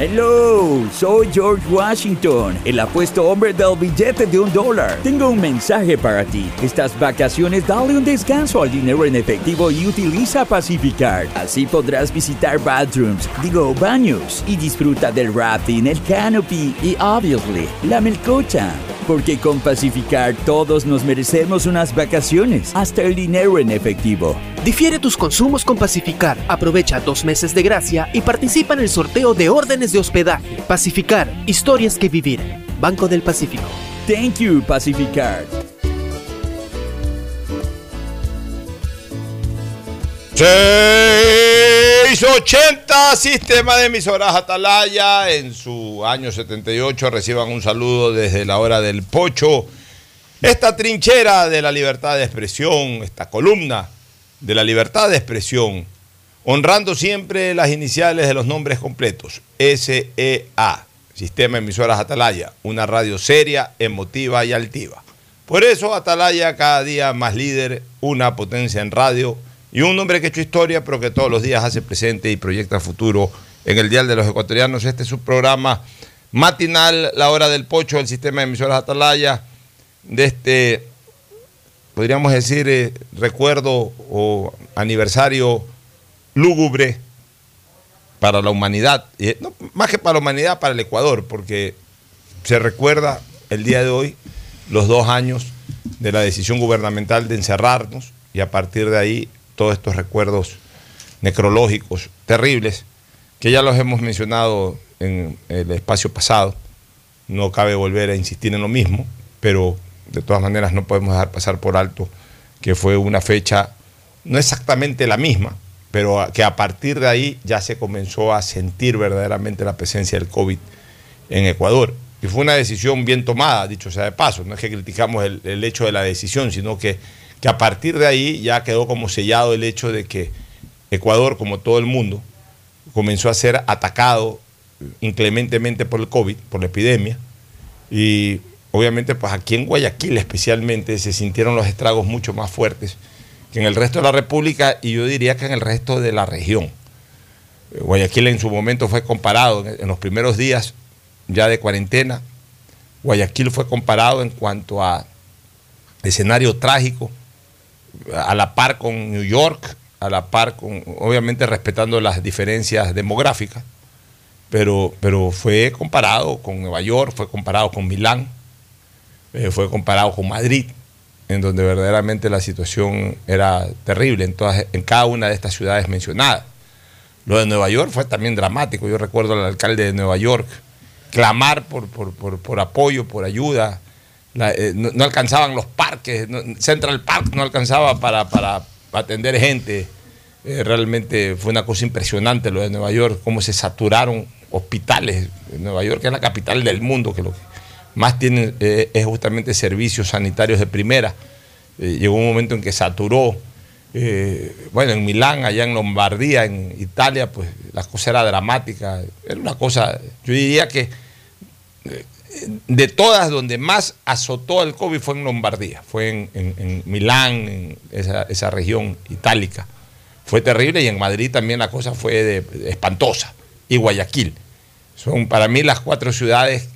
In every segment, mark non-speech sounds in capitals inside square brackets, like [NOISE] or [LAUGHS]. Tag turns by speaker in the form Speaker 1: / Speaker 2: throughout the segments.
Speaker 1: Hello, soy George Washington, el apuesto hombre del billete de un dólar. Tengo un mensaje para ti. Estas vacaciones dale un descanso al dinero en efectivo y utiliza Pacificar. Así podrás visitar bathrooms, digo baños, y disfruta del rafting, el canopy y obviously la melcocha. Porque con Pacificar todos nos merecemos unas vacaciones, hasta el dinero en efectivo.
Speaker 2: Difiere tus consumos con Pacificar. Aprovecha dos meses de gracia y participa en el sorteo de órdenes de hospedaje. Pacificar, historias que vivir. Banco del Pacífico.
Speaker 1: Thank you, Pacificar.
Speaker 3: 680 Sistema de Emisoras Atalaya en su año 78 reciban un saludo desde la hora del pocho. Esta trinchera de la libertad de expresión, esta columna de la libertad de expresión, honrando siempre las iniciales de los nombres completos, SEA, Sistema de Emisoras Atalaya, una radio seria, emotiva y altiva. Por eso Atalaya cada día más líder, una potencia en radio y un hombre que ha hecho historia, pero que todos los días hace presente y proyecta futuro en el Dial de los Ecuatorianos. Este es su programa matinal, La Hora del Pocho, del Sistema de Emisoras Atalaya, de este, podríamos decir, eh, recuerdo o aniversario lúgubre para la humanidad, no, más que para la humanidad, para el Ecuador, porque se recuerda el día de hoy los dos años de la decisión gubernamental de encerrarnos y a partir de ahí todos estos recuerdos necrológicos terribles, que ya los hemos mencionado en el espacio pasado. No cabe volver a insistir en lo mismo, pero de todas maneras no podemos dejar pasar por alto que fue una fecha no exactamente la misma, pero que a partir de ahí ya se comenzó a sentir verdaderamente la presencia del COVID en Ecuador. y fue una decisión bien tomada, dicho sea de paso, no es que criticamos el, el hecho de la decisión, sino que, que a partir de ahí ya quedó como sellado el hecho de que Ecuador, como todo el mundo, comenzó a ser atacado inclementemente por el COVID, por la epidemia, y obviamente pues aquí en Guayaquil especialmente se sintieron los estragos mucho más fuertes que en el resto de la República y yo diría que en el resto de la región. Guayaquil en su momento fue comparado en los primeros días ya de cuarentena. Guayaquil fue comparado en cuanto a escenario trágico, a la par con New York, a la par con, obviamente respetando las diferencias demográficas, pero, pero fue comparado con Nueva York, fue comparado con Milán, eh, fue comparado con Madrid, en donde verdaderamente la situación era terrible en, todas, en cada una de estas ciudades mencionadas. Lo de Nueva York fue también dramático. Yo recuerdo al alcalde de Nueva York clamar por, por, por, por apoyo, por ayuda. Eh, no, alcanzaban los parques, Central Park no alcanzaba para, para atender gente. Eh, realmente fue una cosa impresionante lo de Nueva York, cómo se saturaron hospitales. Nueva York es la capital del mundo, que lo que más tiene eh, es justamente servicios sanitarios de primera. llegó un momento en que saturó. bueno, en Milán, allá en Lombardía, en Italia, pues la cosa era dramática. Era una cosa, yo diría que de todas donde más azotó el COVID fue en Lombardía, fue en, en, Milán, en esa, esa, región itálica. Fue terrible y en Madrid también la cosa fue de, espantosa. Y Guayaquil. Son para mí las cuatro ciudades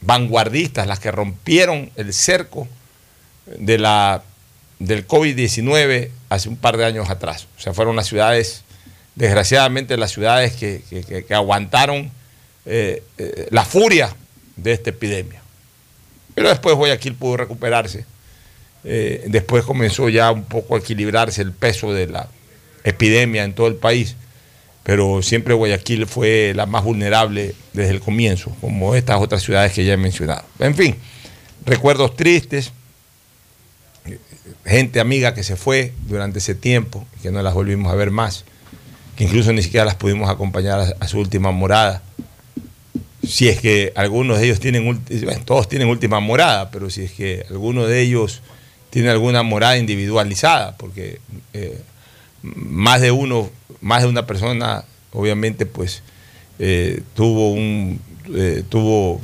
Speaker 3: vanguardistas, las que rompieron el cerco de la, del COVID-19 hace un par de años atrás. O sea, fueron las ciudades, desgraciadamente las ciudades que, que, que aguantaron eh, eh, la furia de esta epidemia. Pero después Guayaquil pudo recuperarse. Eh, después comenzó ya un poco a equilibrarse el peso de la epidemia en todo el país. Pero siempre Guayaquil fue la más vulnerable desde el comienzo, como estas otras ciudades que ya he mencionado. En fin, recuerdos tristes, gente amiga que se fue durante ese tiempo, que no las volvimos a ver más, que incluso ni siquiera las pudimos acompañar a, a su última morada si es que algunos de ellos tienen, bueno, todos tienen última morada, pero si es que alguno de ellos tiene alguna morada individualizada, porque eh, más de uno, más de una persona, obviamente, pues eh, tuvo un eh, tuvo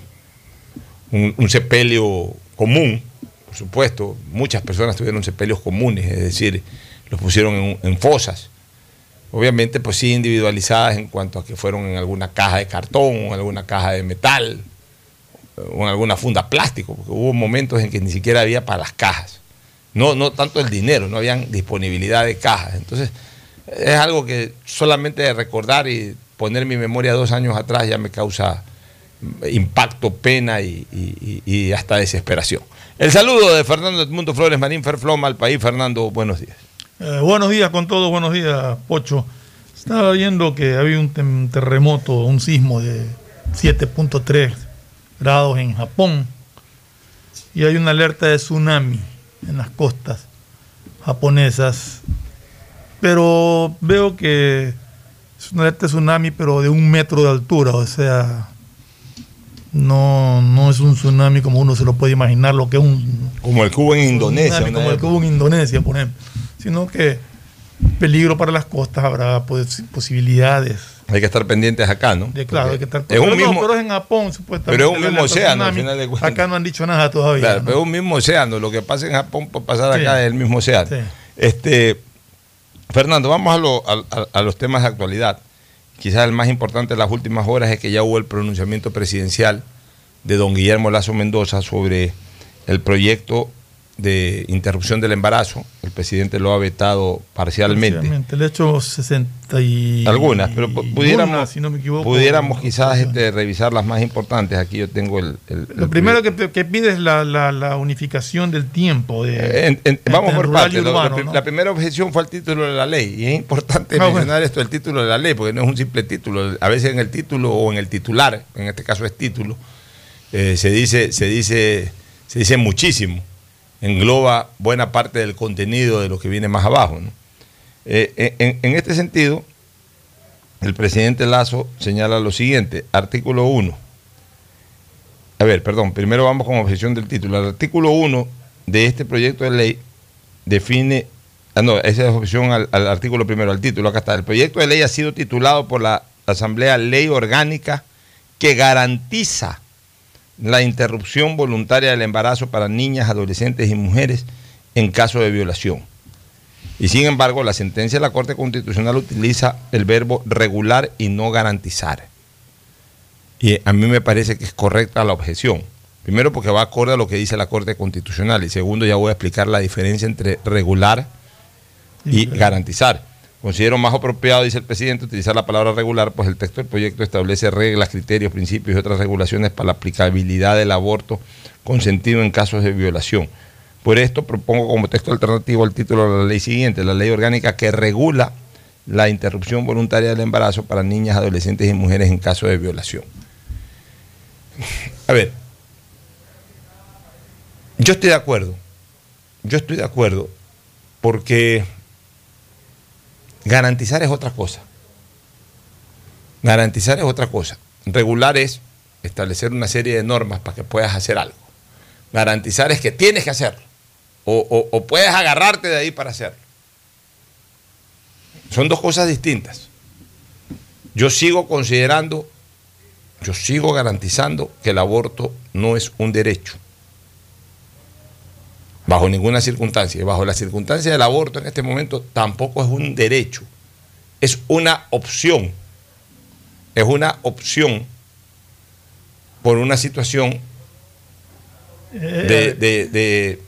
Speaker 3: un, sepelio común, por supuesto, muchas personas tuvieron sepelios comunes, es decir, los pusieron en fosas obviamente pues sí individualizadas en cuanto a que fueron en alguna caja de cartón en alguna caja de metal o en alguna funda plástico, porque hubo momentos en que ni siquiera había para las cajas. No, no tanto el dinero, no habían disponibilidad de cajas. Entonces, es algo que solamente recordar y poner mi memoria dos años atrás ya me causa impacto, pena y, y, y hasta desesperación. El saludo de Fernando Edmundo Flores Marín Ferfloma al país. Fernando, buenos días.
Speaker 4: Eh, buenos días con todos, buenos días, Pocho. Estaba viendo que había un terremoto, un sismo de 7.3 grados en Japón y hay una alerta de tsunami en las costas japonesas. Pero veo que es una alerta de tsunami, pero de un metro de altura, o sea, no, no es un tsunami como uno se lo puede imaginar, lo que es un...
Speaker 3: Como el hubo en Indonesia.
Speaker 4: Tsunami, como el hubo en Indonesia, por ejemplo sino que peligro para las costas habrá pues, posibilidades.
Speaker 3: Hay que estar pendientes acá, ¿no?
Speaker 4: De, claro, hay que estar
Speaker 3: es un
Speaker 4: pero,
Speaker 3: mismo,
Speaker 4: pero es en Japón, supuestamente.
Speaker 3: Pero es un mismo océano, al final de cuentas.
Speaker 4: Acá no han dicho nada todavía.
Speaker 3: Claro,
Speaker 4: ¿no?
Speaker 3: pero es un mismo océano. Lo que pasa en Japón puede pasar
Speaker 4: Sí.
Speaker 3: acá es el mismo océano.
Speaker 4: Sí.
Speaker 3: Este, Fernando, vamos a, lo- a- a- a los temas de actualidad. Quizás el más importante de las últimas horas es que ya hubo el pronunciamiento presidencial de don Guillermo Lazo Mendoza sobre el proyecto de interrupción del embarazo. El presidente lo ha vetado parcialmente.
Speaker 4: Parcialmente. El hecho 60 y...
Speaker 3: Algunas, pero pu- pudiéramos,
Speaker 4: una, si no me equivoco.
Speaker 3: pudiéramos quizás este, revisar las más importantes. Aquí yo tengo el... el-
Speaker 4: Lo
Speaker 3: el
Speaker 4: primero que, que pide es la, la- la unificación del tiempo. De,
Speaker 3: Eh, en- en- vamos por partes.
Speaker 4: ¿no?
Speaker 3: La primera objeción fue al título de la ley. Y es importante
Speaker 4: Ah, bueno.
Speaker 3: mencionar esto, el título de la ley, porque no es un simple título. A veces en el título o en el titular, en este caso es título, eh, se dice, se dice, se dice muchísimo. Engloba buena parte del contenido de lo que viene más abajo. Eh, en, en este sentido, el presidente Lazo señala lo siguiente, artículo 1. A ver, perdón, primero vamos con objeción del título. El artículo 1 de este proyecto de ley define, ah, no, esa es objeción al, al artículo primero, al título, acá está. El proyecto de ley ha sido titulado por la Asamblea Ley Orgánica que garantiza la interrupción voluntaria del embarazo para niñas, adolescentes y mujeres en caso de violación. Y sin embargo, la sentencia de la Corte Constitucional utiliza el verbo regular y no garantizar. Y a mí me parece que es correcta la objeción. Primero porque va acorde a lo que dice la Corte Constitucional y segundo ya voy a explicar la diferencia entre regular y garantizar. Considero más apropiado, dice el presidente, utilizar la palabra regular, pues el texto del proyecto establece reglas, criterios, principios y otras regulaciones para la aplicabilidad del aborto consentido en casos de violación. Por esto propongo como texto alternativo el título de la ley siguiente, la ley orgánica que regula la interrupción voluntaria del embarazo para niñas, adolescentes y mujeres en caso de violación. A ver, yo estoy de acuerdo, yo estoy de acuerdo porque garantizar es otra cosa. Garantizar es otra cosa. Regular es establecer una serie de normas para que puedas hacer algo. Garantizar es que tienes que hacerlo. O, o- puedes agarrarte de ahí para hacerlo. Son dos cosas distintas. Yo sigo considerando, yo sigo garantizando que el aborto no es un derecho. Bajo ninguna circunstancia. Y bajo la circunstancia del aborto en este momento tampoco es un derecho. Es una opción. Es una opción por una situación de, de-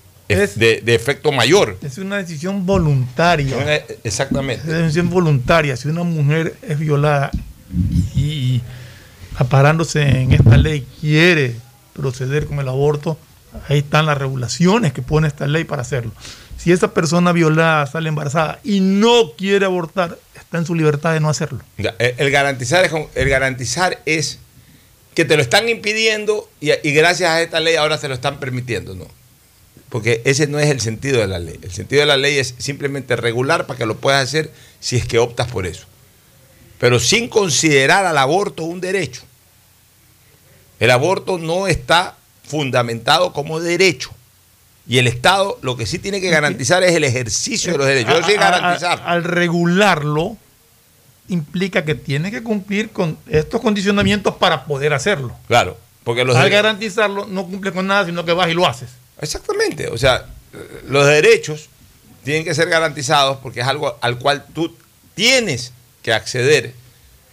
Speaker 3: de- efecto mayor.
Speaker 4: Es una decisión voluntaria.
Speaker 3: Una- exactamente.
Speaker 4: Es una decisión voluntaria. Si una mujer es violada y aparándose en esta ley quiere proceder con el aborto, ahí están las regulaciones que pone esta ley para hacerlo. Si esa persona violada sale embarazada y no quiere abortar, está en su libertad de no hacerlo.
Speaker 3: El garantizar es que te lo están impidiendo y, y gracias a esta ley ahora se lo están permitiendo, ¿no? Porque ese no es el sentido de la ley. El sentido de la ley es simplemente regular para que lo puedas hacer si es que optas por eso. Pero sin considerar al aborto un derecho. El aborto no está fundamentado como derecho. Y el Estado lo que sí tiene que garantizar es el ejercicio de los derechos. Yo garantizar.
Speaker 4: al regularlo, implica que tiene que cumplir con estos condicionamientos para poder hacerlo.
Speaker 3: Claro, porque los
Speaker 4: Al
Speaker 3: derechos-
Speaker 4: garantizarlo, no cumple con nada, sino que vas y lo haces.
Speaker 3: Exactamente, o sea, los derechos tienen que ser garantizados porque es algo al cual tú tienes que acceder,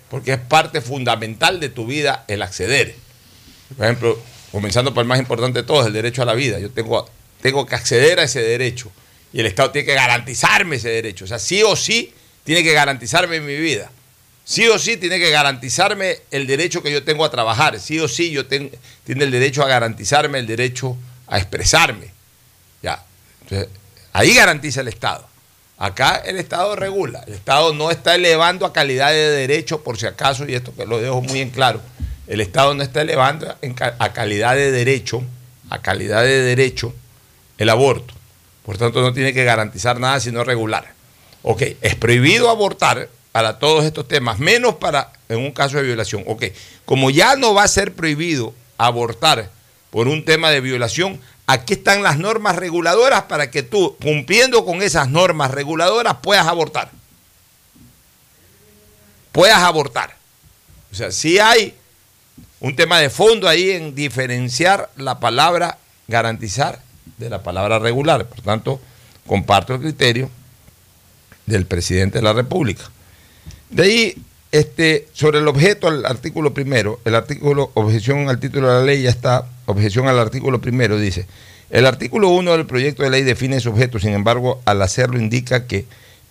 Speaker 3: porque es parte fundamental de tu vida el acceder. Por ejemplo, comenzando por el más importante de todos, el derecho a la vida. Yo tengo, tengo que acceder a ese derecho y el Estado tiene que garantizarme ese derecho. O sea, sí o sí tiene que garantizarme mi vida. Sí o sí tiene que garantizarme el derecho que yo tengo a trabajar. Sí o sí yo ten- tiene el derecho a garantizarme el derecho a expresarme. Ya. Entonces, ahí garantiza el Estado. Acá el Estado regula. El Estado no está elevando a calidad de derecho, por si acaso, y esto que lo dejo muy en claro. El Estado no está elevando a calidad de derecho, a calidad de derecho, el aborto. Por tanto, no tiene que garantizar nada sino regular. Ok, es prohibido abortar para todos estos temas, menos para en un caso de violación. Ok, como ya no va a ser prohibido abortar por un tema de violación, aquí están las normas reguladoras para que tú, cumpliendo con esas normas reguladoras, puedas abortar. Puedas abortar. O sea, sí hay un tema de fondo ahí en diferenciar la palabra garantizar de la palabra regular. Por tanto, comparto el criterio del presidente de la República. De ahí, este, sobre el objeto al artículo primero, el artículo, objeción al título de la ley ya está, objeción al artículo primero, dice, el artículo 1 del proyecto de ley define su objeto, sin embargo, al hacerlo indica que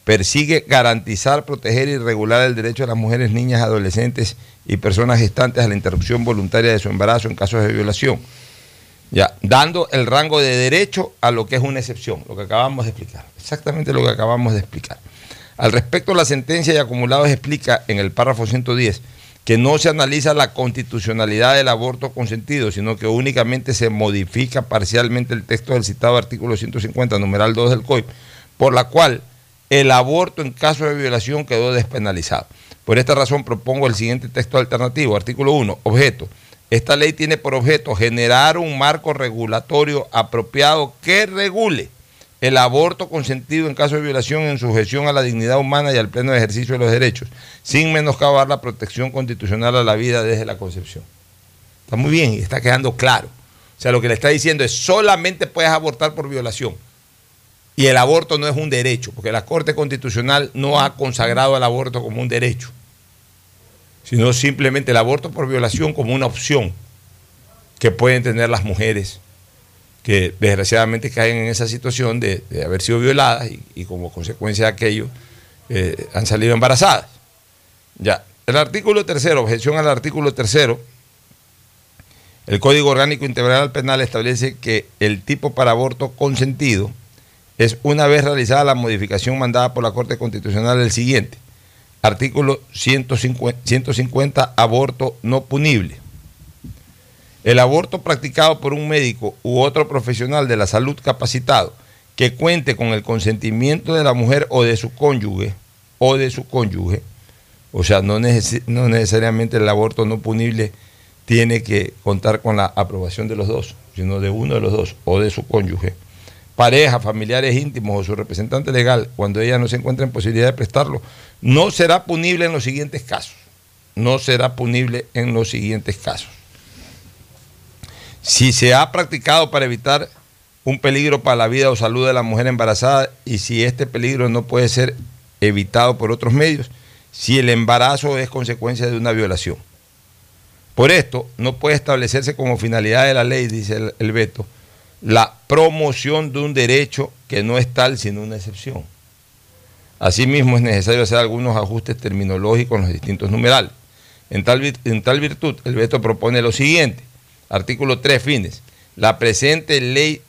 Speaker 3: persigue garantizar, proteger y regular el derecho de las mujeres, niñas, adolescentes y personas gestantes a la interrupción voluntaria de su embarazo en casos de violación. Ya, dando el rango de derecho a lo que es una excepción, lo que acabamos de explicar. Exactamente lo que acabamos de explicar. Al respecto, la sentencia de acumulados explica en el párrafo 110 que no se analiza la constitucionalidad del aborto consentido, sino que únicamente se modifica parcialmente el texto del citado artículo 150, numeral 2 del COIP, por la cual el aborto en caso de violación quedó despenalizado. Por esta razón propongo el siguiente texto alternativo, artículo 1, objeto. Esta ley tiene por objeto generar un marco regulatorio apropiado que regule el aborto consentido en caso de violación en sujeción a la dignidad humana y al pleno ejercicio de los derechos, sin menoscabar la protección constitucional a la vida desde la concepción. Está muy bien y está quedando claro. O sea, lo que le está diciendo es solamente puedes abortar por violación. Y el aborto no es un derecho, porque la Corte Constitucional no ha consagrado el aborto como un derecho, sino simplemente el aborto por violación como una opción que pueden tener las mujeres que desgraciadamente caen en esa situación de, haber sido violadas y, como consecuencia de aquello eh, han salido embarazadas. Ya, el artículo tercero, objeción al artículo tercero, el Código Orgánico Integral Penal establece que el tipo para aborto consentido es una vez realizada la modificación mandada por la Corte Constitucional el siguiente. Artículo 150, 150 aborto no punible. El aborto practicado por un médico u otro profesional de la salud capacitado que cuente con el consentimiento de la mujer o de su cónyuge o de su cónyuge, o sea, no, no necesariamente el aborto no punible tiene que contar con la aprobación de los dos, sino de uno de los dos o de su cónyuge, pareja, familiares íntimos o su representante legal, cuando ella no se encuentra en posibilidad de prestarlo, no será punible en los siguientes casos. No será punible en los siguientes casos. Si se ha practicado para evitar un peligro para la vida o salud de la mujer embarazada y si este peligro no puede ser evitado por otros medios, si el embarazo es consecuencia de una violación. Por esto, no puede establecerse como finalidad de la ley, dice el, veto, la promoción de un derecho que no es tal sino una excepción. Asimismo, es necesario hacer algunos ajustes terminológicos en los distintos numerales. En tal, en tal virtud, el veto propone lo siguiente Artículo 3, fines. La presente ley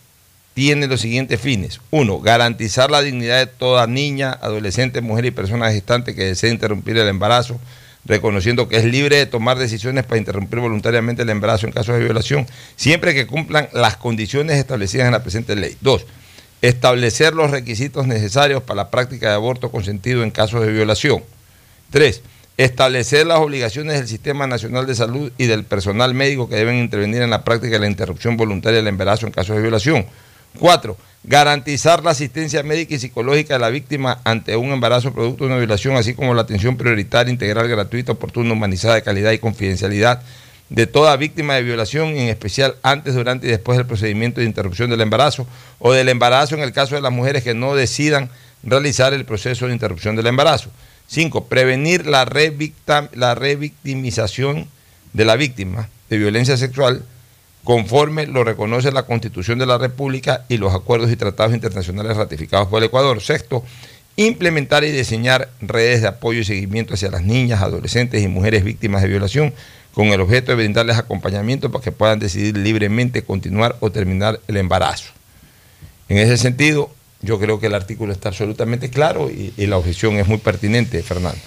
Speaker 3: tiene los siguientes fines. Uno, garantizar la dignidad de toda niña, adolescente, mujer y persona gestante que desee interrumpir el embarazo, reconociendo que es libre de tomar decisiones para interrumpir voluntariamente el embarazo en caso de violación, siempre que cumplan las condiciones establecidas en la presente ley. Dos, establecer los requisitos necesarios para la práctica de aborto consentido en casos de violación. Tres, establecer las obligaciones del Sistema Nacional de Salud y del personal médico que deben intervenir en la práctica de la interrupción voluntaria del embarazo en casos de violación. Cuatro, garantizar la asistencia médica y psicológica de la víctima ante un embarazo producto de una violación, así como la atención prioritaria, integral, gratuita, oportuna, humanizada, de calidad y confidencialidad de toda víctima de violación, en especial antes, durante y después del procedimiento de interrupción del embarazo o del embarazo en el caso de las mujeres que no decidan realizar el proceso de interrupción del embarazo. Cinco, prevenir la, la revictimización de la víctima de violencia sexual conforme lo reconoce la Constitución de la República y los acuerdos y tratados internacionales ratificados por el Ecuador. Sexto, implementar y diseñar redes de apoyo y seguimiento hacia las niñas, adolescentes y mujeres víctimas de violación con el objeto de brindarles acompañamiento para que puedan decidir libremente continuar o terminar el embarazo. En ese sentido, yo creo que el artículo está absolutamente claro y, la objeción es muy pertinente, Fernando.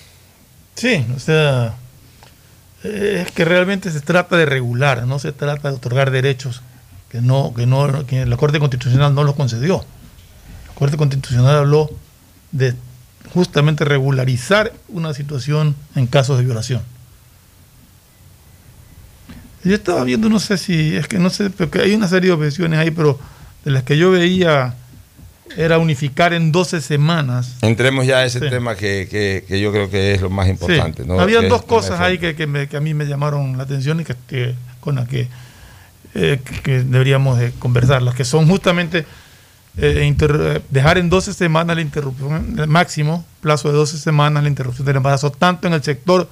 Speaker 4: Sí, o sea, es que realmente se trata de regular, no se trata de otorgar derechos que no, que no, que la Corte Constitucional no los concedió. La Corte Constitucional habló de justamente regularizar una situación en casos de violación. Yo estaba viendo, no sé si, es que no sé, porque hay una serie de objeciones ahí, pero de las que yo veía era unificar en 12 semanas.
Speaker 3: Entremos ya a ese tema que, yo creo que es lo más importante.
Speaker 4: ¿no? Había dos cosas ahí que, a mí me llamaron la atención y que, con las que, eh, deberíamos de conversar, las que son justamente eh, dejar en 12 semanas la interrupción, el máximo plazo de 12 semanas la interrupción del embarazo, tanto en el sector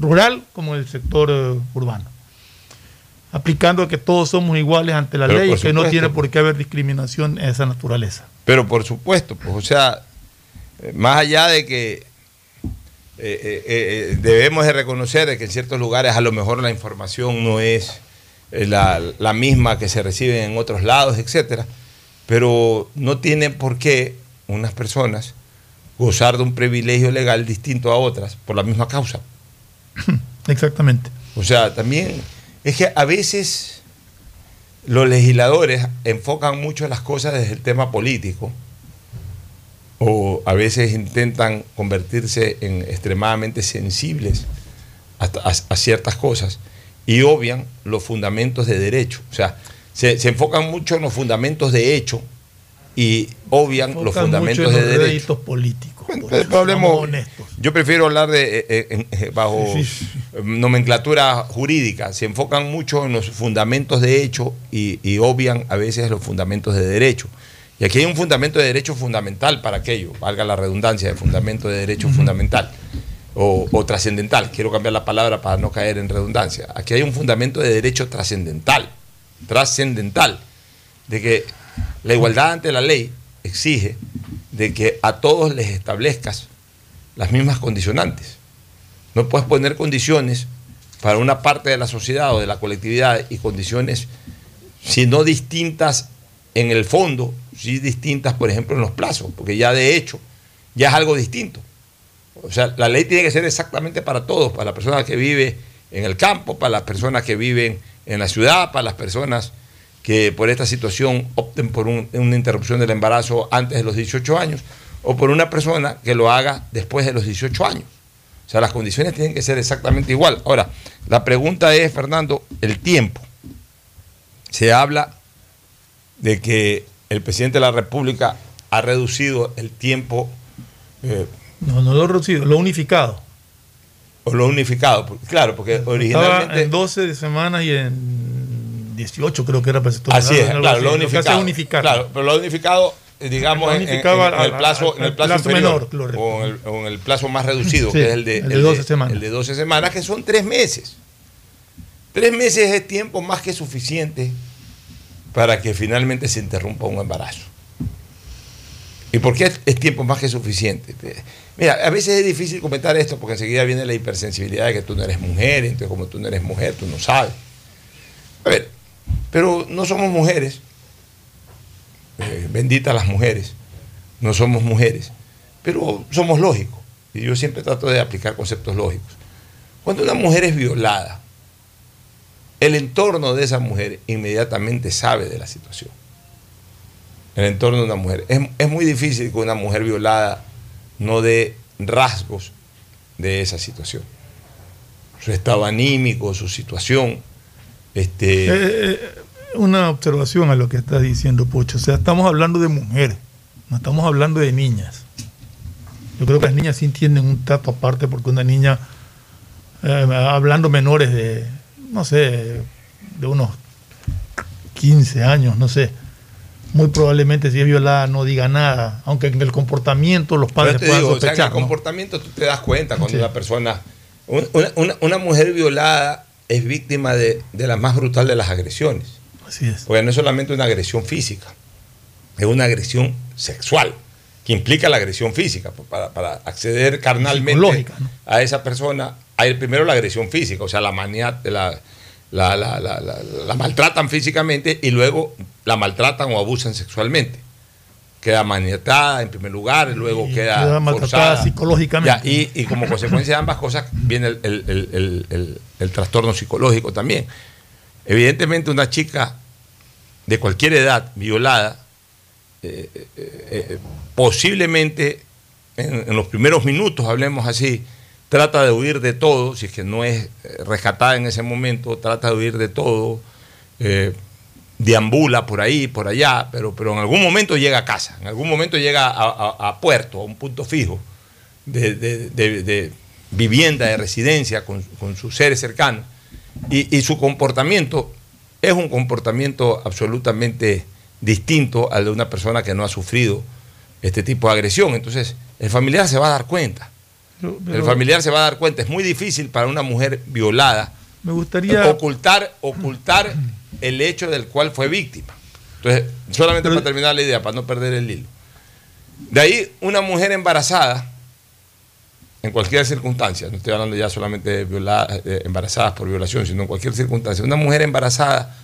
Speaker 4: rural como en el sector eh, urbano aplicando que todos somos iguales ante la ley y que no tiene por qué haber discriminación en esa naturaleza.
Speaker 3: Pero por supuesto, pues, o sea, eh, más allá de que eh, eh, debemos de reconocer que en ciertos lugares a lo mejor la información no es la, la, misma que se recibe en otros lados, etcétera, pero no tiene por qué unas personas gozar de un privilegio legal distinto a otras por la misma causa. [LAUGHS]
Speaker 4: Exactamente.
Speaker 3: O sea, también es que a veces los legisladores enfocan mucho las cosas desde el tema político o a veces intentan convertirse en extremadamente sensibles a, ciertas cosas y obvian los fundamentos de derecho. O sea, se, enfocan mucho en los fundamentos de hecho y obvian los fundamentos
Speaker 4: mucho en
Speaker 3: de
Speaker 4: los
Speaker 3: derecho.
Speaker 4: políticos.
Speaker 3: Hablemos- yo prefiero hablar de eh, eh, eh, bajo
Speaker 4: Sí, sí,
Speaker 3: nomenclatura jurídica. Se enfocan mucho en los fundamentos de hecho y, y obvian a veces los fundamentos de derecho. Y aquí hay un fundamento de derecho fundamental para aquello, valga la redundancia de fundamento de derecho fundamental o, o trascendental. Quiero cambiar la palabra para no caer en redundancia. Aquí hay un fundamento de derecho trascendental, trascendental, de que la igualdad ante la ley exige de que a todos les establezcas las mismas condicionantes. No puedes poner condiciones para una parte de la sociedad o de la colectividad y condiciones, si no distintas en el fondo, sí distintas, por ejemplo, en los plazos, porque ya de hecho ya es algo distinto. O sea, la ley tiene que ser exactamente para todos, para la persona que vive en el campo, para las personas que viven en la ciudad, para las personas que por esta situación opten por un- una interrupción del embarazo antes de los 18 años, o por una persona que lo haga después de los 18 años. O sea, las condiciones tienen que ser exactamente igual. Ahora, la pregunta es, Fernando, el tiempo. Se habla de que el presidente de la República ha reducido el tiempo eh,
Speaker 4: No, no lo reducido, lo unificado.
Speaker 3: o lo unificado. Claro, porque
Speaker 4: Estaba
Speaker 3: originalmente...
Speaker 4: en 12 de semanas y en 18 creo que era para
Speaker 3: Así es, claro,
Speaker 4: así.
Speaker 3: lo unificado.
Speaker 4: es unificar.
Speaker 3: Claro, pero lo unificado, digamos,
Speaker 4: Lo
Speaker 3: en, en-
Speaker 4: unificaba
Speaker 3: en el plazo, en el plazo,
Speaker 4: plazo
Speaker 3: inferior,
Speaker 4: menor, lo
Speaker 3: o, en el, o en el plazo más reducido,
Speaker 4: Sí,
Speaker 3: que es el de,
Speaker 4: el de 12 semanas.
Speaker 3: el de 12 semanas, que son tres meses. Tres meses es tiempo más que suficiente para que finalmente se interrumpa un embarazo. ¿Y por qué es tiempo más que suficiente? Mira, a veces es difícil comentar esto porque enseguida viene la hipersensibilidad de que tú no eres mujer, entonces como tú no eres mujer, tú no sabes. A ver, pero no somos mujeres, eh, benditas las mujeres, no somos mujeres, pero somos lógicos. Y yo siempre trato de aplicar conceptos lógicos. Cuando una mujer es violada, el entorno de esa mujer inmediatamente sabe de la situación. El entorno de una mujer. Es, es muy difícil que una mujer violada no dé rasgos de esa situación. Su estado anímico, su situación. Este,
Speaker 4: Eh, eh, una observación a lo que está diciendo Pocho. O sea, estamos hablando de mujeres, no estamos hablando de niñas. Yo creo que las niñas sí tienen un trato aparte porque una niña, eh, hablando menores de, no sé, de unos 15 años, no sé, muy probablemente si es violada no diga nada, aunque en el comportamiento los padres puedan
Speaker 3: digo, o sea, en
Speaker 4: sospechar.
Speaker 3: el
Speaker 4: ¿no?
Speaker 3: comportamiento tú te das cuenta cuando
Speaker 4: Sí.
Speaker 3: una persona, un- una, una- una mujer violada es víctima de, de la más brutal de las agresiones.
Speaker 4: Así es.
Speaker 3: Porque no es solamente una agresión física, es una agresión sexual, que implica la agresión física. Pues, Para, para acceder carnalmente a esa persona, hay primero la agresión física, o sea, la manía, la, la, la- la- maltratan físicamente y luego la maltratan o abusan sexualmente. Queda maniatada en primer lugar, y luego
Speaker 4: Y
Speaker 3: queda,
Speaker 4: queda maltratada psicológicamente.
Speaker 3: Ya, y, y como consecuencia de ambas cosas viene el- el- el- el trastorno psicológico también. Evidentemente una chica de cualquier edad violada, eh, eh, eh, posiblemente en, los primeros minutos, hablemos así, trata de huir de todo, si es que no es rescatada en ese momento, trata de huir de todo, eh, deambula por ahí, por allá, pero, pero en algún momento llega a casa, en algún momento llega a, puerto, a un punto fijo de vivienda, de residencia con, con sus seres cercanos. Y, y su comportamiento es un comportamiento absolutamente distinto al de una persona que no ha sufrido este tipo de agresión. Entonces, el familiar se va a dar cuenta.
Speaker 4: Pero-
Speaker 3: el familiar se va a dar cuenta. Es muy difícil para una mujer violada
Speaker 4: Me gustaría...
Speaker 3: ocultar, ocultar el hecho del cual fue víctima. Entonces, solamente para terminar la idea, para no perder el hilo. De ahí, una mujer embarazada, en cualquier circunstancia, no estoy hablando ya solamente de violada- de embarazadas por violación, sino en cualquier circunstancia, una mujer embarazada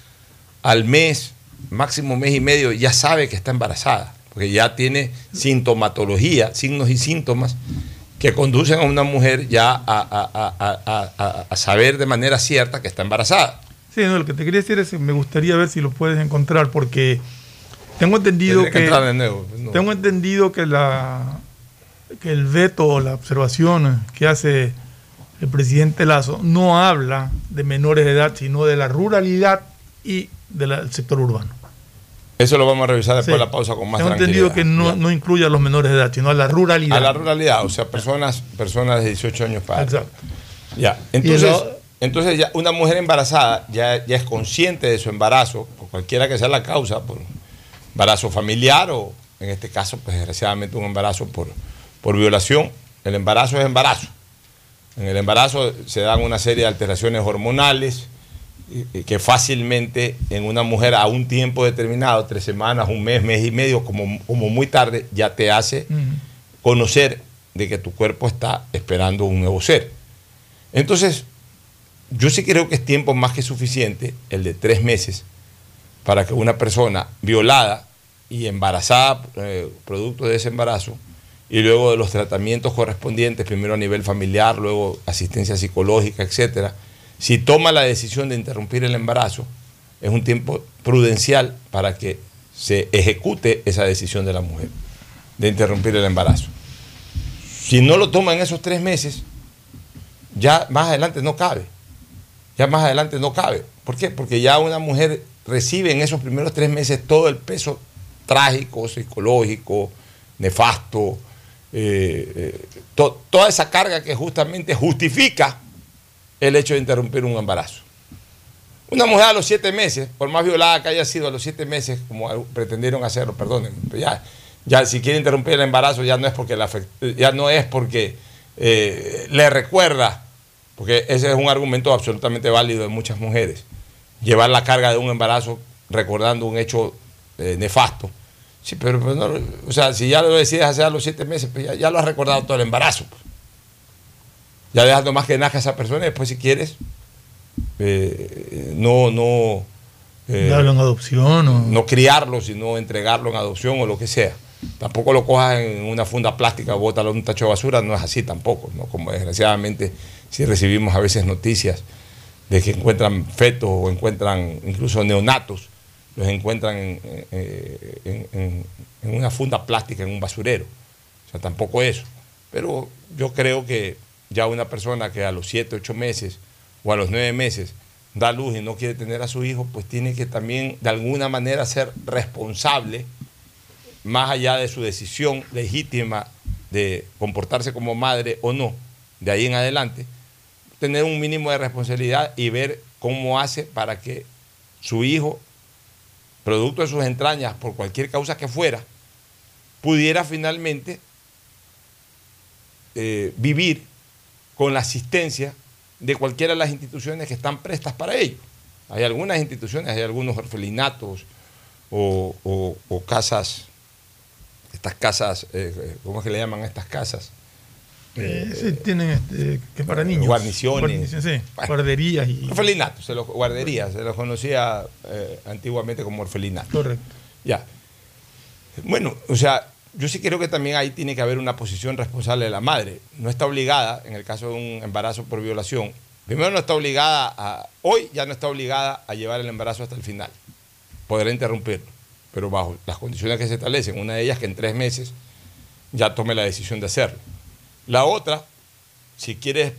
Speaker 3: al mes, máximo mes y medio, ya sabe que está embarazada, porque ya tiene sintomatología, signos y síntomas que conducen a una mujer ya a, a- a- a- a- a saber de manera cierta que está embarazada.
Speaker 4: Sí, no, lo que te quería decir es que me gustaría ver si lo puedes encontrar porque tengo entendido
Speaker 3: que
Speaker 4: que,
Speaker 3: entrar de nuevo, no.
Speaker 4: tengo entendido que la que el veto o la observación que hace el presidente Lazo no habla de menores de edad, sino de la ruralidad y del sector urbano.
Speaker 3: Eso lo vamos a revisar después de la pausa con más
Speaker 4: Tengo entendido que no, no, incluye a los menores de edad, sino a la ruralidad.
Speaker 3: A la ruralidad, o sea, personas, personas de 18 años para. Exacto. Ya, entonces, entonces ya una mujer embarazada ya, ya es consciente de su embarazo, por cualquiera que sea la causa, por embarazo familiar o en este caso, pues desgraciadamente un embarazo por, por violación. El embarazo es embarazo. En el embarazo se dan una serie de alteraciones hormonales que fácilmente en una mujer a un tiempo determinado, tres semanas, un mes, mes y medio, como, como muy tarde, ya te hace conocer de que tu cuerpo está esperando un nuevo ser. Entonces, yo sí creo que es tiempo más que suficiente, el de tres meses, para que una persona violada y embarazada, eh, producto de ese embarazo, y luego de los tratamientos correspondientes, primero a nivel familiar, luego asistencia psicológica, etcétera, si toma la decisión de interrumpir el embarazo, es un tiempo prudencial para que se ejecute esa decisión de la mujer de interrumpir el embarazo. Si no lo toma en esos tres meses, ya más adelante no cabe. Ya más adelante no cabe. ¿Por qué? Porque ya una mujer recibe en esos primeros tres meses todo el peso trágico, psicológico, nefasto, eh, eh, toda esa carga que justamente justifica el hecho de interrumpir un embarazo. Una mujer a los siete meses, por más violada que haya sido a los siete meses, como pretendieron hacerlo, perdonen, ya, ya si quiere interrumpir el embarazo ya no es porque, ya no es porque eh, le recuerda, porque ese es un argumento absolutamente válido de muchas mujeres, llevar la carga de un embarazo recordando un hecho nefasto Sí, pero, pues, o sea, si ya lo decides hacer a los siete meses, pues ya, lo has recordado todo el embarazo. Pues. Ya dejando más que nazca esa persona y después si quieres, eh, no, no...
Speaker 4: Eh, Darlo en adopción o...
Speaker 3: No criarlo, sino entregarlo en adopción o lo que sea. Tampoco lo cojas en una funda plástica o bótalo en un tacho de basura, no es así tampoco, ¿no? Como desgraciadamente si recibimos a veces noticias de que encuentran fetos o encuentran incluso neonatos los encuentran en, una funda plástica, en un basurero. O sea, tampoco eso. Pero yo creo que ya una persona que a los 7, 8 meses o a los 9 meses da luz y no quiere tener a su hijo, pues tiene que también de alguna manera ser responsable, más allá de su decisión legítima de comportarse como madre o no, de ahí en adelante, tener un mínimo de responsabilidad y ver cómo hace para que su hijo producto de sus entrañas, por cualquier causa que fuera, pudiera finalmente eh, vivir con la asistencia de cualquiera de las instituciones que están prestas para ello. Hay algunas instituciones, hay algunos orfelinatos o, casas, estas casas, eh, ¿cómo es que le llaman estas casas?
Speaker 4: Eh, sí, tienen este, que para niños.
Speaker 3: Guarniciones.
Speaker 4: guarderías y.
Speaker 3: Orfelinatos, se los, guarderías, se los conocía eh, antiguamente como orfelinatos.
Speaker 4: Correcto.
Speaker 3: Ya. Bueno, o sea, yo sí creo que también ahí tiene que haber una posición responsable de la madre. No está obligada, en el caso de un embarazo por violación, primero no está obligada a. Hoy ya no está obligada a llevar el embarazo hasta el final. Podrá interrumpirlo, pero bajo las condiciones que se establecen. Una de ellas que en tres meses ya tome la decisión de hacerlo. La otra, si quieres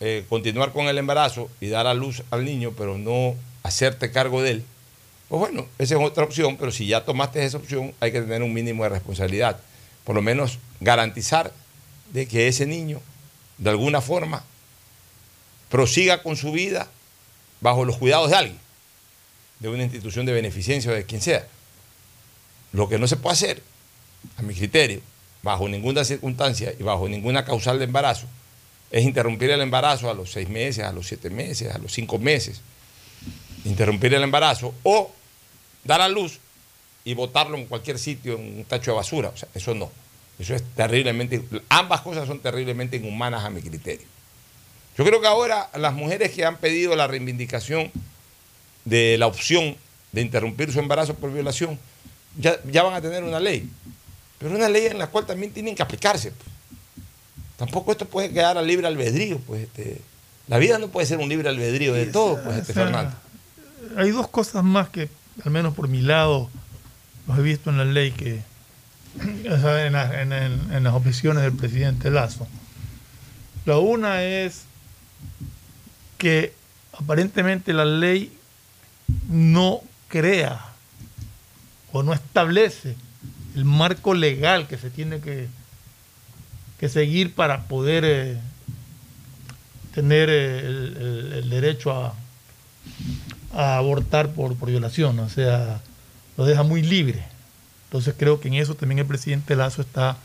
Speaker 3: eh, continuar con el embarazo y dar a luz al niño, pero no hacerte cargo de él, pues bueno, esa es otra opción, pero si ya tomaste esa opción, hay que tener un mínimo de responsabilidad. Por lo menos garantizar de que ese niño, de alguna forma, prosiga con su vida bajo los cuidados de alguien, de una institución de beneficencia o de quien sea. Lo que no se puede hacer, a mi criterio, bajo ninguna circunstancia y bajo ninguna causal de embarazo, es interrumpir el embarazo a los seis meses, a los siete meses, a los cinco meses. Interrumpir el embarazo o dar a luz y botarlo en cualquier sitio, en un tacho de basura. Eso no. Eso es terriblemente. Ambas cosas son terriblemente inhumanas a mi criterio. Yo creo que ahora las mujeres que han pedido la reivindicación de la opción de interrumpir su embarazo por violación, ya van a tener una ley pero una ley en la cual también tienen que aplicarse. Pues. Tampoco esto puede quedar a libre albedrío, pues este, la vida no puede ser un libre albedrío de todo, pues este, Fernando.
Speaker 4: Hay dos cosas más que, al menos por mi lado, los he visto en la ley que, [CLEARS THROAT] en, las oficinas del presidente Lazo. La una es que aparentemente la ley no crea o no establece el marco legal que se tiene que, que seguir para poder eh, tener eh, el, el- el derecho a, a abortar por, por violación, o sea, lo deja muy libre. Entonces creo que en eso también el presidente Lazo está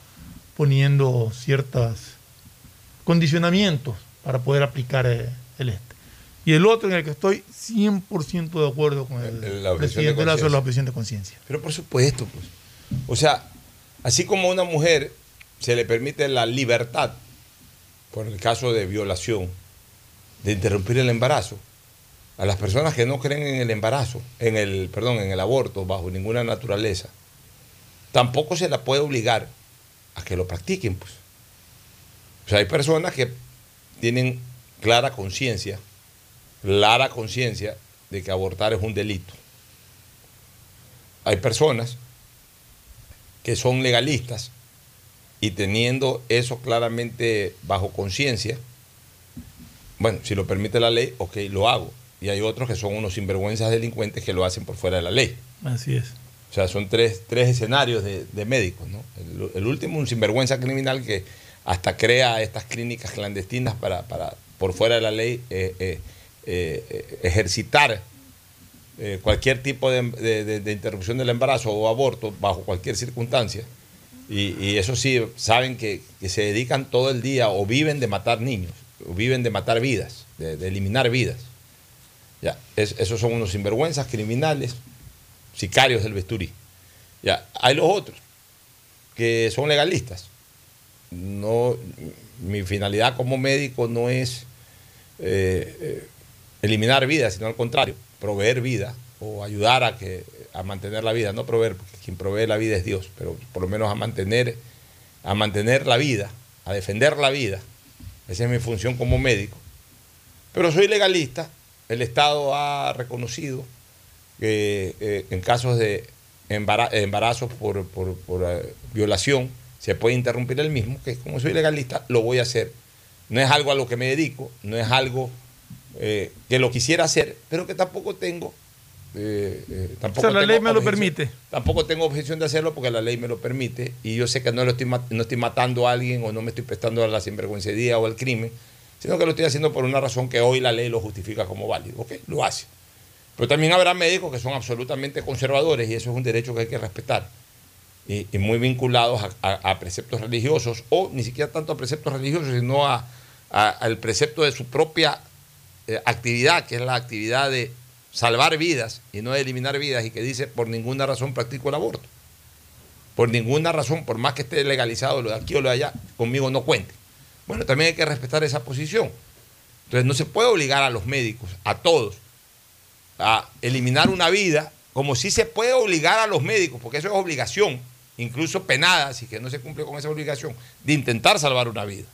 Speaker 4: poniendo ciertos condicionamientos para poder aplicar eh, el este. Y el otro en el que estoy 100% de acuerdo con el,
Speaker 3: de
Speaker 4: presidente Lazo es la objeción de conciencia.
Speaker 3: Pero por supuesto, pues. O sea, así como a una mujer se le permite la libertad, por el caso de violación, de interrumpir el embarazo, a las personas que no creen en el embarazo, en el, perdón, en el aborto bajo ninguna naturaleza, tampoco se la puede obligar a que lo practiquen, pues. O sea, hay personas que tienen clara conciencia, clara conciencia de que abortar es un delito. Hay personas que son legalistas y teniendo eso claramente bajo conciencia, bueno, si lo permite la ley, ok, lo hago. Y hay otros que son unos sinvergüenzas delincuentes que lo hacen por fuera de la ley.
Speaker 4: Así es.
Speaker 3: O sea, son tres, tres escenarios de, de médicos, ¿no? El, el último, un sinvergüenza criminal que hasta crea estas clínicas clandestinas para, para por fuera de la ley, eh, eh, eh, ejercitar eh, cualquier tipo de, interrupción del embarazo o aborto bajo cualquier circunstancia. Y, eso sí, saben que, se dedican todo el día o viven de matar niños, o viven de matar vidas, de, eliminar vidas. Ya, es- esos son unos sinvergüenzas criminales, sicarios del vesturí. Ya, hay los otros que son legalistas. No, mi finalidad como médico no es eh, eh, eliminar vida, sino al contrario, proveer vida o ayudar a que a mantener la vida, no proveer, porque quien provee la vida es Dios, pero por lo menos a mantener a mantener la vida, a defender la vida. Esa es mi función como médico. Pero soy legalista, el Estado ha reconocido que eh, en casos de embara- embarazos por, por- por, eh, violación se puede interrumpir el mismo, que como soy legalista lo voy a hacer. No es algo a lo que me dedico, no es algo eh, que lo quisiera hacer, pero que tampoco tengo. eh, eh, tampoco
Speaker 4: O sea, la
Speaker 3: tengo
Speaker 4: ley me lo permite.
Speaker 3: Tampoco tengo objeción de hacerlo porque la ley me lo permite y yo sé que no, lo estoy, no estoy matando a alguien o no me estoy prestando a la sinvergüencería o al crimen, sino que lo estoy haciendo por una razón que hoy la ley lo justifica como válido. Ok, lo hace. Pero también habrá médicos que son absolutamente conservadores y eso es un derecho que hay que respetar. Y, y muy vinculados a, a- a preceptos religiosos o ni siquiera tanto a preceptos religiosos, sino a- a- al precepto de su propia eh, actividad, que es la actividad de salvar vidas y no de eliminar vidas y que dice por ninguna razón practico el aborto. Por ninguna razón, por más que esté legalizado lo de aquí o lo de allá, conmigo no cuente. Bueno, también hay que respetar esa posición. Entonces no se puede obligar a los médicos, a todos, a eliminar una vida, como si se puede obligar a los médicos, porque eso es obligación, incluso penada, si que no se cumple con esa obligación, de intentar salvar una vida.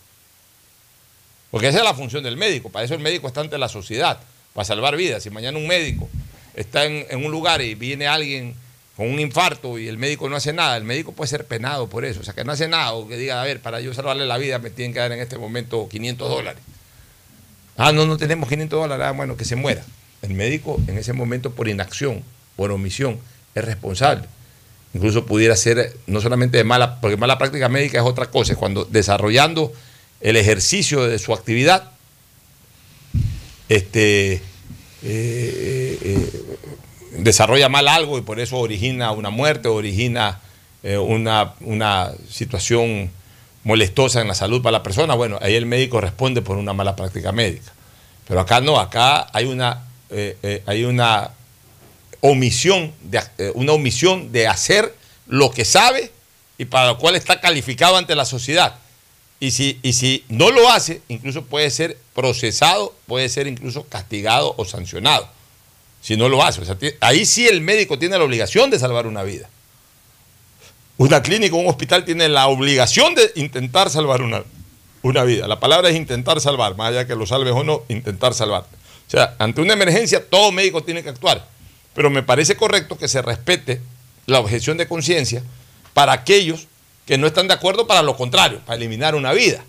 Speaker 3: Porque esa es la función del médico, para eso el médico está ante la sociedad, para salvar vidas. Si mañana un médico está en, un lugar y viene alguien con un infarto y el médico no hace nada, el médico puede ser penado por eso, o sea, que no hace nada, o que diga, a ver, para yo salvarle la vida me tienen que dar en este momento 500 dólares. Ah, no, no tenemos 500 dólares, ah, bueno, que se muera. El médico en ese momento por inacción, por omisión, es responsable. Incluso pudiera ser no solamente de mala, porque mala práctica médica es otra cosa, es cuando desarrollando el ejercicio de su actividad, este, eh, eh, desarrolla mal algo y por eso origina una muerte, origina eh, una, una situación molestosa en la salud para la persona, bueno, ahí el médico responde por una mala práctica médica. Pero acá no, acá hay una, hay una omisión, de, una omisión de hacer lo que sabe y para lo cual está calificado ante la sociedad. Y si, y si no lo hace, incluso puede ser procesado, puede ser incluso castigado o sancionado. Si no lo hace. O sea, ahí sí el médico tiene la obligación de salvar una vida. Una clínica, un hospital tiene la obligación de intentar salvar una, una vida. La palabra es intentar salvar, más allá que lo salves o no, intentar salvar. O sea, ante una emergencia, todo médico tiene que actuar. Pero me parece correcto que se respete la objeción de conciencia para aquellos que no están de acuerdo para lo contrario, para eliminar una vida.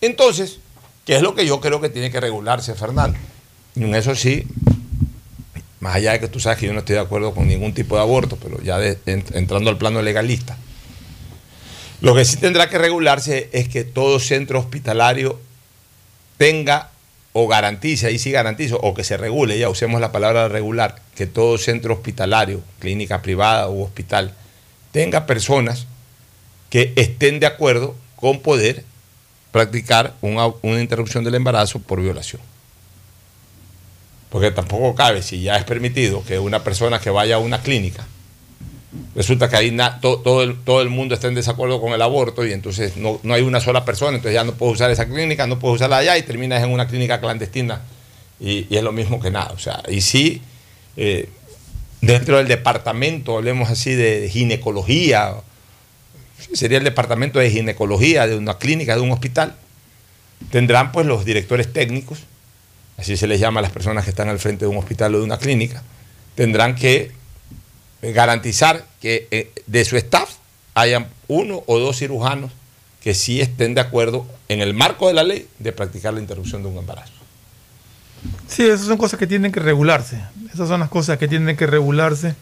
Speaker 3: Entonces, que es lo que yo creo que tiene que regularse, Fernando. Y en eso sí, más allá de que tú sabes que yo no estoy de acuerdo con ningún tipo de aborto, pero ya entrando al plano legalista, lo que sí tendrá que regularse es que todo centro hospitalario tenga o garantice, ahí sí garantizo, o que se regule, ya usemos la palabra regular, que todo centro hospitalario, clínica privada u hospital, tenga personas que estén de acuerdo con poder practicar una, una interrupción del embarazo por violación. Porque tampoco cabe, si ya es permitido que una persona que vaya a una clínica, resulta que ahí todo, el, todo el mundo está en desacuerdo con el aborto y entonces no, no hay una sola persona, entonces ya no puedes usar esa clínica, no puedes usarla allá y terminas en una clínica clandestina y, es lo mismo que nada. O sea, y sí, eh, dentro del departamento, hablemos así de ginecología, sería el departamento de ginecología de una clínica, de un hospital, tendrán pues los directores técnicos, así se les llama a las personas que están al frente de un hospital o de una clínica, tendrán que garantizar que eh, de su staff hayan uno o dos cirujanos que sí estén de acuerdo en el marco de la ley de practicar la interrupción de un embarazo.
Speaker 4: Sí, esas son cosas que tienen que regularse. Esas son las cosas que tienen que regularse,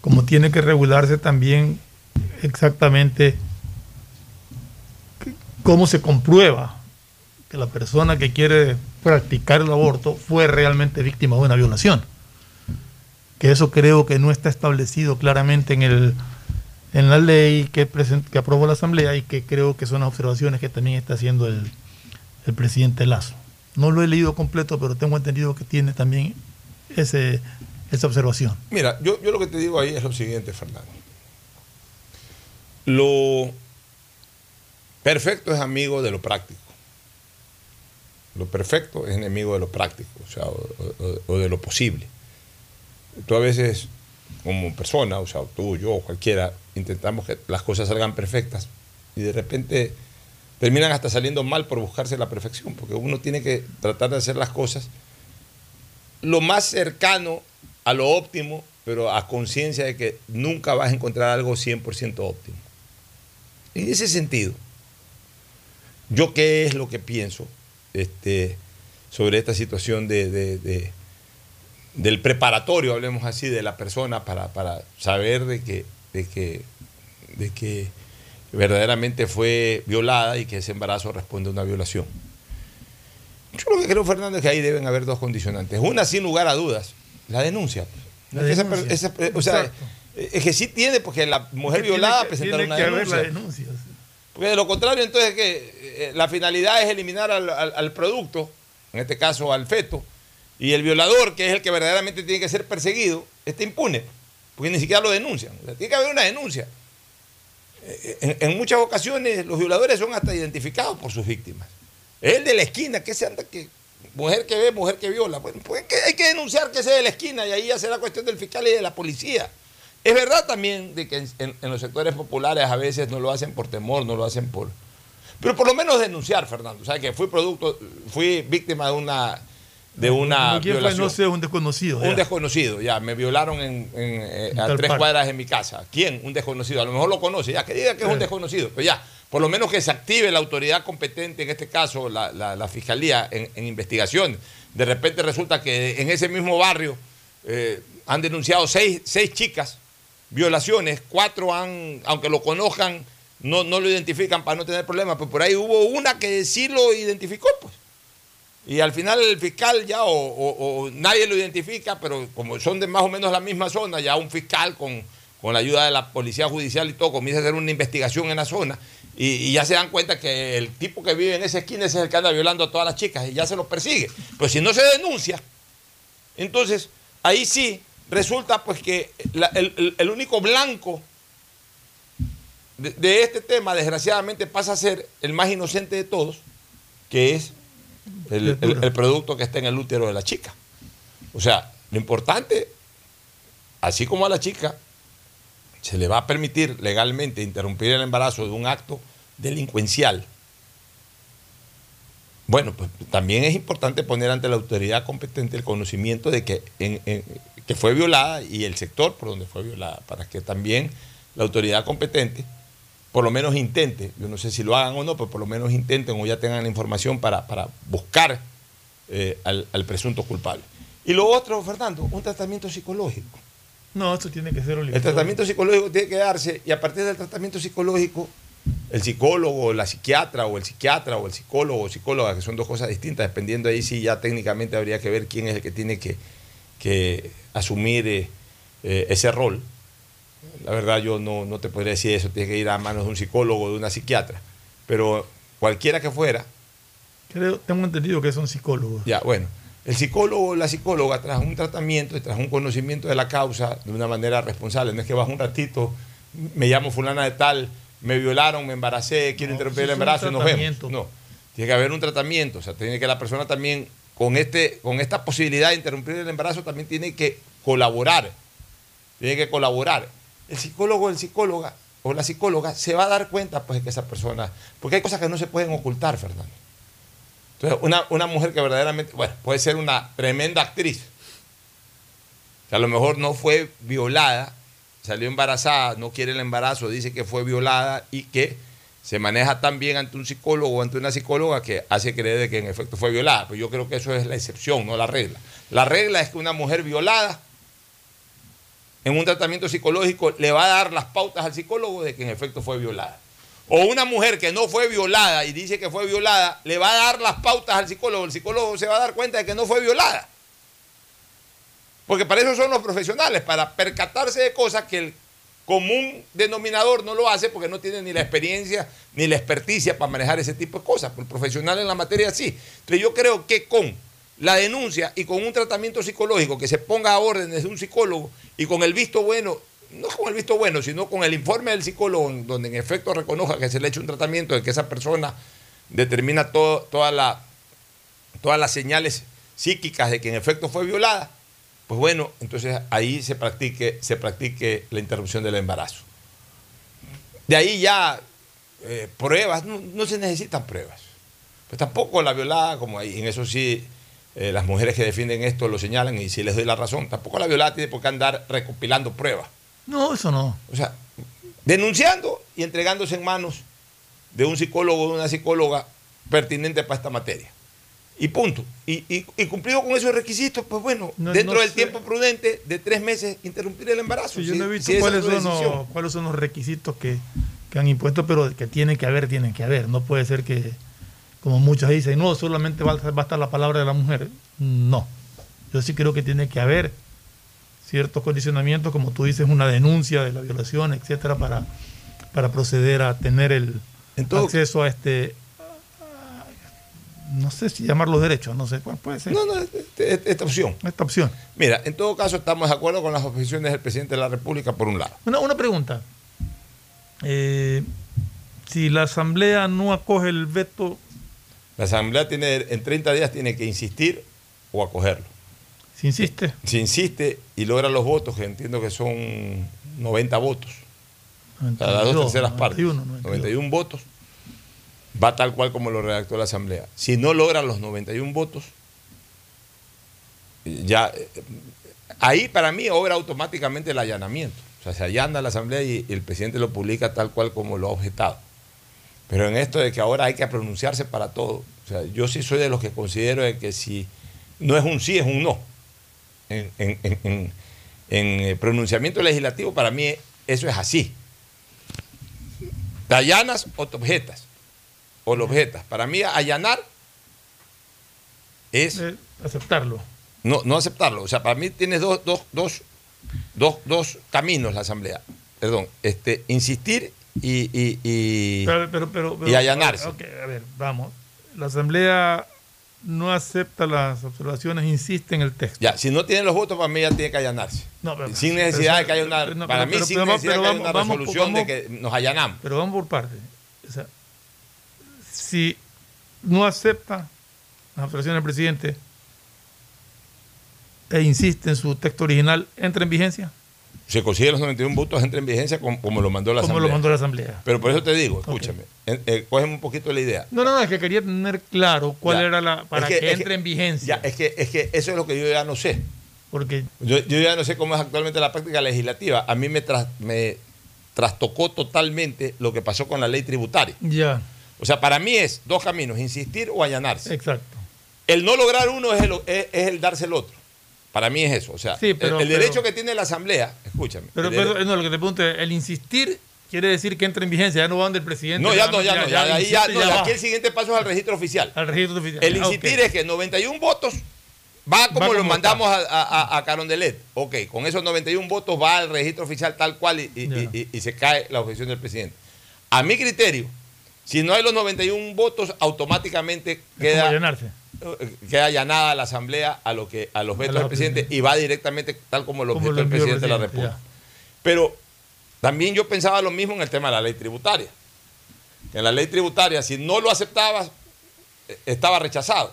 Speaker 4: como tiene que regularse también exactamente cómo se comprueba que la persona que quiere practicar el aborto fue realmente víctima de una violación. Que eso creo que no está establecido claramente en el en la ley que, presen- que aprobó la Asamblea y que creo que son las observaciones que también está haciendo el, el presidente Lazo. No lo he leído completo, pero tengo entendido que tiene también ese, esa observación.
Speaker 3: Mira, yo, yo lo que te digo ahí es lo siguiente, Fernando. Lo perfecto es amigo de lo práctico. Lo perfecto es enemigo de lo práctico, o de lo posible. Tú a veces, como persona, o sea, tú, yo, cualquiera, intentamos que las cosas salgan perfectas y de repente terminan hasta saliendo mal por buscarse la perfección, porque uno tiene que tratar de hacer las cosas lo más cercano a lo óptimo, pero a conciencia de que nunca vas a encontrar algo 100% óptimo. En ese sentido, yo qué es lo que pienso este, sobre esta situación de, de- de- del preparatorio, hablemos así, de la persona para, para saber de que, de, que, de que verdaderamente fue violada y que ese embarazo responde a una violación. Yo lo que creo, Fernando, es que ahí deben haber dos condicionantes. Una, sin lugar a dudas, la denuncia.
Speaker 4: La
Speaker 3: Esa
Speaker 4: denuncia.
Speaker 3: per- esa per- o sea,
Speaker 4: Exacto.
Speaker 3: Es que sí tiene, porque la mujer violada
Speaker 4: que-
Speaker 3: presentar
Speaker 4: tiene
Speaker 3: una
Speaker 4: que haber la denuncia.
Speaker 3: Porque de lo contrario, entonces, que la finalidad es eliminar al, al- al producto, en este caso al feto, y el violador, que es el que verdaderamente tiene que ser perseguido, está impune, porque ni siquiera lo denuncian. O sea, tiene que haber una denuncia. Eh, En, en muchas ocasiones los violadores son hasta identificados por sus víctimas. Es el de la esquina, que se anda que mujer que ve, mujer que viola. Bueno, pues hay que- hay que denunciar que sea de la esquina y ahí ya será cuestión del fiscal y de la policía. Es verdad también de que en, en- en los sectores populares a veces no lo hacen por temor, no lo hacen por... Pero por lo menos denunciar, Fernando. O sea, que fui producto, fui víctima de una, de una
Speaker 4: ¿Quién fue?
Speaker 3: violación.
Speaker 4: No sé, un desconocido.
Speaker 3: Un
Speaker 4: ya.
Speaker 3: desconocido, ya, me violaron en, en, eh, a tres cuadras de mi casa. ¿Quién? Un desconocido. A lo mejor lo conoce, ya, que diga que es un desconocido. Pero ya, por lo menos que se active la autoridad competente, en este caso la, la- la fiscalía, en, en investigación. De repente resulta que en ese mismo barrio eh, han denunciado seis, seis chicas violaciones, cuatro han, aunque lo conozcan, no, no lo identifican para no tener problemas, pero por ahí hubo una que sí lo identificó, pues. Y al final el fiscal ya, o, nadie lo identifica, pero como son de más o menos la misma zona, ya un fiscal con, con la ayuda de la policía judicial y todo comienza a hacer una investigación en la zona y, y ya se dan cuenta que el tipo que vive en esa esquina ese es el que anda violando a todas las chicas y ya se los persigue. Pero si no se denuncia, entonces ahí sí resulta pues que el, el- único blanco de, este tema desgraciadamente pasa a ser el más inocente de todos, que es el, producto que está en el útero de la chica. O sea, lo importante, así como a la chica, se le va a permitir legalmente interrumpir el embarazo de un acto delincuencial. Bueno, pues también es importante poner ante la autoridad competente el conocimiento de que, que fue violada y el sector por donde fue violada, para que también la autoridad competente por lo menos intente, yo no sé si lo hagan o no, pero por lo menos intenten o ya tengan la información para, para buscar eh, al, al presunto culpable. Y lo otro, Fernando, un tratamiento psicológico.
Speaker 4: No, eso tiene que ser
Speaker 3: El
Speaker 4: obligatorio.
Speaker 3: tratamiento psicológico tiene que darse y a partir del tratamiento psicológico, el psicólogo, la psiquiatra o el psiquiatra o el psicólogo o psicóloga, que son dos cosas distintas, dependiendo ahí sí ya técnicamente habría que ver quién es el que tiene que, que asumir eh, eh, ese rol. La verdad yo no, no te podría decir eso, tiene que ir a manos de un psicólogo o de una psiquiatra, pero cualquiera que fuera,
Speaker 4: Creo, tengo entendido que son psicólogos.
Speaker 3: ya, bueno, el psicólogo o la psicóloga, tras un tratamiento y tras un conocimiento de la causa de una manera responsable, no es que vas un ratito, me llamo fulana de tal, me violaron, me embaracé, quiero
Speaker 4: No,
Speaker 3: interrumpir el embarazo y nos vemos.
Speaker 4: tratamiento.
Speaker 3: No, tiene que haber un tratamiento, o sea, tiene que la persona también, con, este, con esta posibilidad de interrumpir el embarazo, también tiene que colaborar, tiene que colaborar. El psicólogo o el psicóloga o la psicóloga se va a dar cuenta pues de que esa persona, porque hay cosas que no se pueden ocultar, Fernando. Entonces, una, una mujer que verdaderamente, bueno, puede ser una tremenda actriz. A lo mejor no fue violada, salió embarazada, no quiere el embarazo, dice que fue violada y que se maneja tan bien ante un psicólogo o ante una psicóloga que hace creer de que en efecto fue violada. Pero yo creo que eso es la excepción, no la regla. La regla es que una mujer violada en un tratamiento psicológico le va a dar las pautas al psicólogo de que en efecto fue violada. O una mujer que no fue violada y dice que fue violada, le va a dar las pautas al psicólogo. El psicólogo se va a dar cuenta de que no fue violada. Porque para eso son los profesionales, para percatarse de cosas que el común denominador no lo hace porque no tiene ni la experiencia ni la experticia para manejar ese tipo de cosas. El profesional en la materia sí. Entonces yo creo que con la denuncia y con un tratamiento psicológico que se ponga a órdenes de un psicólogo y con el visto bueno, no con el visto bueno, sino con el informe del psicólogo, donde en efecto reconozca que se le ha hecho un tratamiento, de que esa persona determina todas las señales psíquicas de que en efecto fue violada, pues bueno, entonces ahí se practique, se practique la interrupción del embarazo. De ahí ya eh, pruebas, no, no se necesitan pruebas. Pues tampoco la violada, como ahí, en eso sí, eh, las mujeres que defienden esto lo señalan y sí les doy la razón, tampoco la violada tiene por qué andar recopilando pruebas.
Speaker 4: No, eso no.
Speaker 3: O sea, denunciando y entregándose en manos de un psicólogo o de una psicóloga pertinente para esta materia. Y punto. Y, y- y cumplido con esos requisitos, pues bueno,
Speaker 4: No-
Speaker 3: dentro
Speaker 4: no
Speaker 3: del
Speaker 4: sé.
Speaker 3: tiempo prudente de tres meses, interrumpir el embarazo.
Speaker 4: Sí, yo no he visto
Speaker 3: si
Speaker 4: cuáles, son los, cuáles son los requisitos que, que han impuesto, pero que tiene que haber, tienen que haber. No puede ser que, como muchos dicen, no, solamente va, a- va a estar la palabra de la mujer. No. Yo sí creo que tiene que haber ciertos condicionamientos, como tú dices, una denuncia de la violación, etcétera, para, para proceder a tener el acceso a este. No sé si llamarlo derechos, no sé cuál puede ser.
Speaker 3: No, no, este- esta opción.
Speaker 4: Esta opción.
Speaker 3: Mira, en todo caso estamos de acuerdo con las objeciones del presidente de la República, por un lado.
Speaker 4: Una, una pregunta. Eh, si la Asamblea no acoge el veto,
Speaker 3: La Asamblea tiene, en 30 días tiene que insistir o acogerlo.
Speaker 4: si insiste,
Speaker 3: Si insiste y logra los votos, que entiendo que son 90 votos, o sea, las dos
Speaker 4: 92,
Speaker 3: terceras partes,
Speaker 4: 91, 92.
Speaker 3: 91 votos, va tal cual como lo redactó la Asamblea. Si no logra los 91 votos, ya eh, ahí para mí obra automáticamente el allanamiento. O sea, se allana la Asamblea y, el presidente lo publica tal cual como lo ha objetado. Pero en esto de que ahora hay que pronunciarse para todo, o sea, yo sí soy de los que considero de que si no es un sí, es un no. En- en, eh, pronunciamiento legislativo, para mí eso es así. ¿Te allanas o te objetas? O lo objetas. Para mí, allanar es
Speaker 4: eh, aceptarlo.
Speaker 3: no, no aceptarlo. O sea, para mí tienes dos, dos, dos, dos, dos caminos la Asamblea. Perdón, este, insistir y, y, y-
Speaker 4: Pero, pero, pero-
Speaker 3: y allanarse.
Speaker 4: a ver, vamos. La Asamblea no acepta las observaciones, insiste en el texto.
Speaker 3: Ya, si no tienen los votos, para mí ya tiene que allanarse.
Speaker 4: No, pero-
Speaker 3: sin necesidad de que haya una.
Speaker 4: no,
Speaker 3: para mí, sin necesidad de que haya una
Speaker 4: vamos-
Speaker 3: resolución
Speaker 4: vamos-
Speaker 3: de que nos allanamos.
Speaker 4: Pero vamos por partes. O sea, si no acepta las observaciones del presidente e insiste en su texto original, ¿entra en vigencia?
Speaker 3: Se consigue los 91 votos, entra en vigencia como, como lo mandó la
Speaker 4: Como
Speaker 3: Asamblea.
Speaker 4: lo mandó la Asamblea.
Speaker 3: Pero por eso te digo, escúchame, eh, eh, cógeme un poquito la idea.
Speaker 4: No, no, no, es que quería tener claro cuál
Speaker 3: Ya.
Speaker 4: era la. para
Speaker 3: Es
Speaker 4: que,
Speaker 3: es
Speaker 4: entre en vigencia.
Speaker 3: Ya, es que, es que eso es lo que yo ya no sé.
Speaker 4: Porque
Speaker 3: Yo, yo ya no sé cómo es actualmente la práctica legislativa. A mí me, tras- me trastocó totalmente lo que pasó con la ley tributaria.
Speaker 4: Ya.
Speaker 3: O sea, para mí es dos caminos, insistir o allanarse.
Speaker 4: Exacto.
Speaker 3: El no lograr uno es el, es, es el darse el otro. Para mí es eso. O sea,
Speaker 4: Sí, pero-
Speaker 3: el, el
Speaker 4: pero-
Speaker 3: derecho que tiene la Asamblea, escúchame.
Speaker 4: Pero,
Speaker 3: el
Speaker 4: pero no, lo que te pregunto es, el insistir quiere decir que entra en vigencia, ya no van del presidente.
Speaker 3: no, ya no, ya no, ya, ahí ya, no,
Speaker 4: va.
Speaker 3: aquí el siguiente paso es al registro oficial.
Speaker 4: Al registro oficial.
Speaker 3: El
Speaker 4: Ah,
Speaker 3: insistir es que 91 votos va como,
Speaker 4: Va
Speaker 3: lo mandamos a, a, a Carondelet. Ok, con esos 91 votos va al registro oficial tal cual y, y- y- y se cae la objeción del presidente. A mi criterio, si no hay los 91 votos, automáticamente queda, eh, queda allanada la asamblea a, lo que, a los vetos del presidente y va directamente tal como lo objetó el presidente de la República. Pero también yo pensaba lo mismo en el tema de la ley tributaria. En la ley tributaria, si no lo aceptabas, eh, estaba rechazado.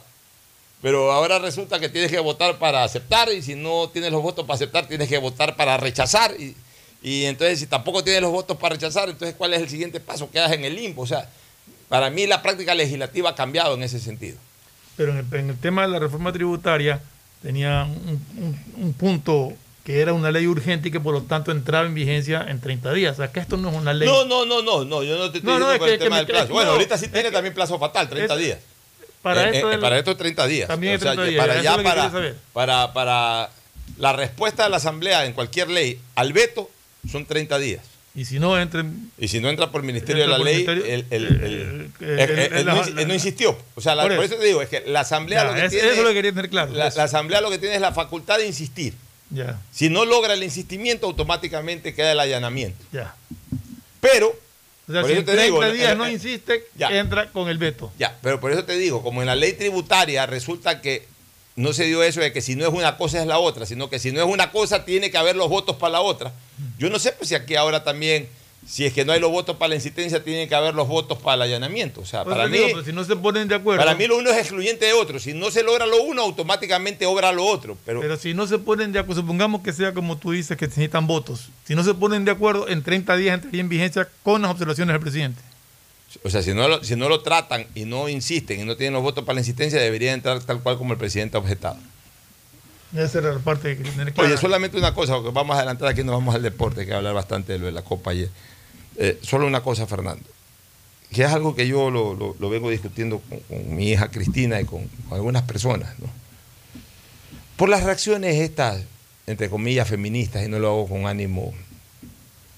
Speaker 3: Pero ahora resulta que tienes que votar para aceptar y si no tienes los votos para aceptar, tienes que votar para rechazar. Y, y entonces, si tampoco tienes los votos para rechazar, entonces, ¿cuál es el siguiente paso? Quedas en el limbo. O sea, para mí la práctica legislativa ha cambiado en ese sentido.
Speaker 4: Pero en el, en el tema de la reforma tributaria tenía un, un- un punto que era una ley urgente y que por lo tanto entraba en vigencia en 30 días. O sea, que esto no es una ley.
Speaker 3: No, no, no, no, no, yo no te estoy
Speaker 4: No, no,
Speaker 3: diciendo
Speaker 4: es
Speaker 3: por
Speaker 4: que-
Speaker 3: el
Speaker 4: que
Speaker 3: tema del plazo.
Speaker 4: es-
Speaker 3: Bueno,
Speaker 4: no,
Speaker 3: ahorita sí tiene también plazo fatal, 30
Speaker 4: es-
Speaker 3: días.
Speaker 4: Para
Speaker 3: Eh,
Speaker 4: esto
Speaker 3: eh, para esto 30 días.
Speaker 4: También es
Speaker 3: O sea,
Speaker 4: 30 días,
Speaker 3: Para ya
Speaker 4: es
Speaker 3: para, para la respuesta de la Asamblea en cualquier ley al veto son 30 días.
Speaker 4: Y si no entren.
Speaker 3: Y si no entra por el Ministerio de la Ley, él, no, insistió. O sea, la-
Speaker 4: Por
Speaker 3: por,
Speaker 4: eso.
Speaker 3: te digo, es que la Asamblea
Speaker 4: Ya,
Speaker 3: lo que
Speaker 4: es-
Speaker 3: tiene.
Speaker 4: eso es lo que quería tener claro.
Speaker 3: La, Asamblea lo que tiene es la facultad de insistir.
Speaker 4: Ya,
Speaker 3: Si no logra el insistimiento, automáticamente queda el allanamiento.
Speaker 4: ya.
Speaker 3: Pero,
Speaker 4: O sea,
Speaker 3: por
Speaker 4: si
Speaker 3: eso
Speaker 4: en
Speaker 3: te
Speaker 4: 30
Speaker 3: digo,
Speaker 4: días no insiste,
Speaker 3: ya.
Speaker 4: entra con el veto.
Speaker 3: Ya, pero por eso te digo, como en la ley tributaria resulta que no se dio eso de que si no es una cosa es la otra, sino que si no es una cosa tiene que haber los votos para la otra. Yo no sé pues si aquí ahora también, si es que no hay los votos para la insistencia, tienen que haber los votos para el allanamiento. O sea,
Speaker 4: Por
Speaker 3: para mí,
Speaker 4: digo, si no se ponen de acuerdo.
Speaker 3: para mí lo uno es excluyente de otro. Si no se logra lo uno, automáticamente obra lo otro. Pero,
Speaker 4: Pero si no se ponen de acuerdo, supongamos que sea como tú dices, que necesitan votos. Si no se ponen de acuerdo, en 30 días entraría en vigencia con las observaciones del presidente.
Speaker 3: O sea, si no, lo, si no lo tratan y no insisten y no tienen los votos para la insistencia, debería entrar tal cual como el presidente ha objetado.
Speaker 4: Esa era la parte que clara.
Speaker 3: Oye, solamente una cosa, porque vamos a adelantar aquí, nos vamos al deporte, que hablar bastante de lo de la Copa ayer. Eh, solo una cosa, Fernando, que es algo que yo lo, lo- lo vengo discutiendo con, con mi hija Cristina y con, con algunas personas, ¿no? Por las reacciones estas, entre comillas, feministas, y no lo hago con ánimo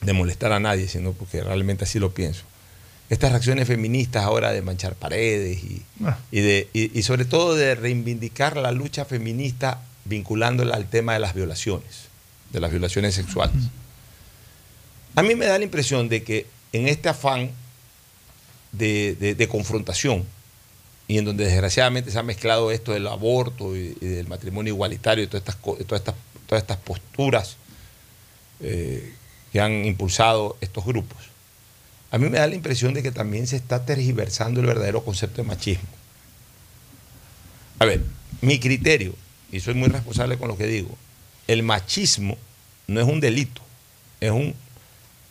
Speaker 3: de molestar a nadie, sino porque realmente así lo pienso. Estas reacciones feministas ahora de manchar paredes y,
Speaker 4: Ah.
Speaker 3: y de, y, y sobre todo de reivindicar la lucha feminista vinculándola al tema de las violaciones, de las violaciones sexuales. A mí me da la impresión de que en este afán de, de- de confrontación y en donde desgraciadamente se ha mezclado esto del aborto y, y del matrimonio igualitario y todas estas, todas estas, todas estas posturas eh, que han impulsado estos grupos, a mí me da la impresión de que también se está tergiversando el verdadero concepto de machismo. A ver, mi criterio, y soy muy responsable con lo que digo, el machismo no es un delito, es un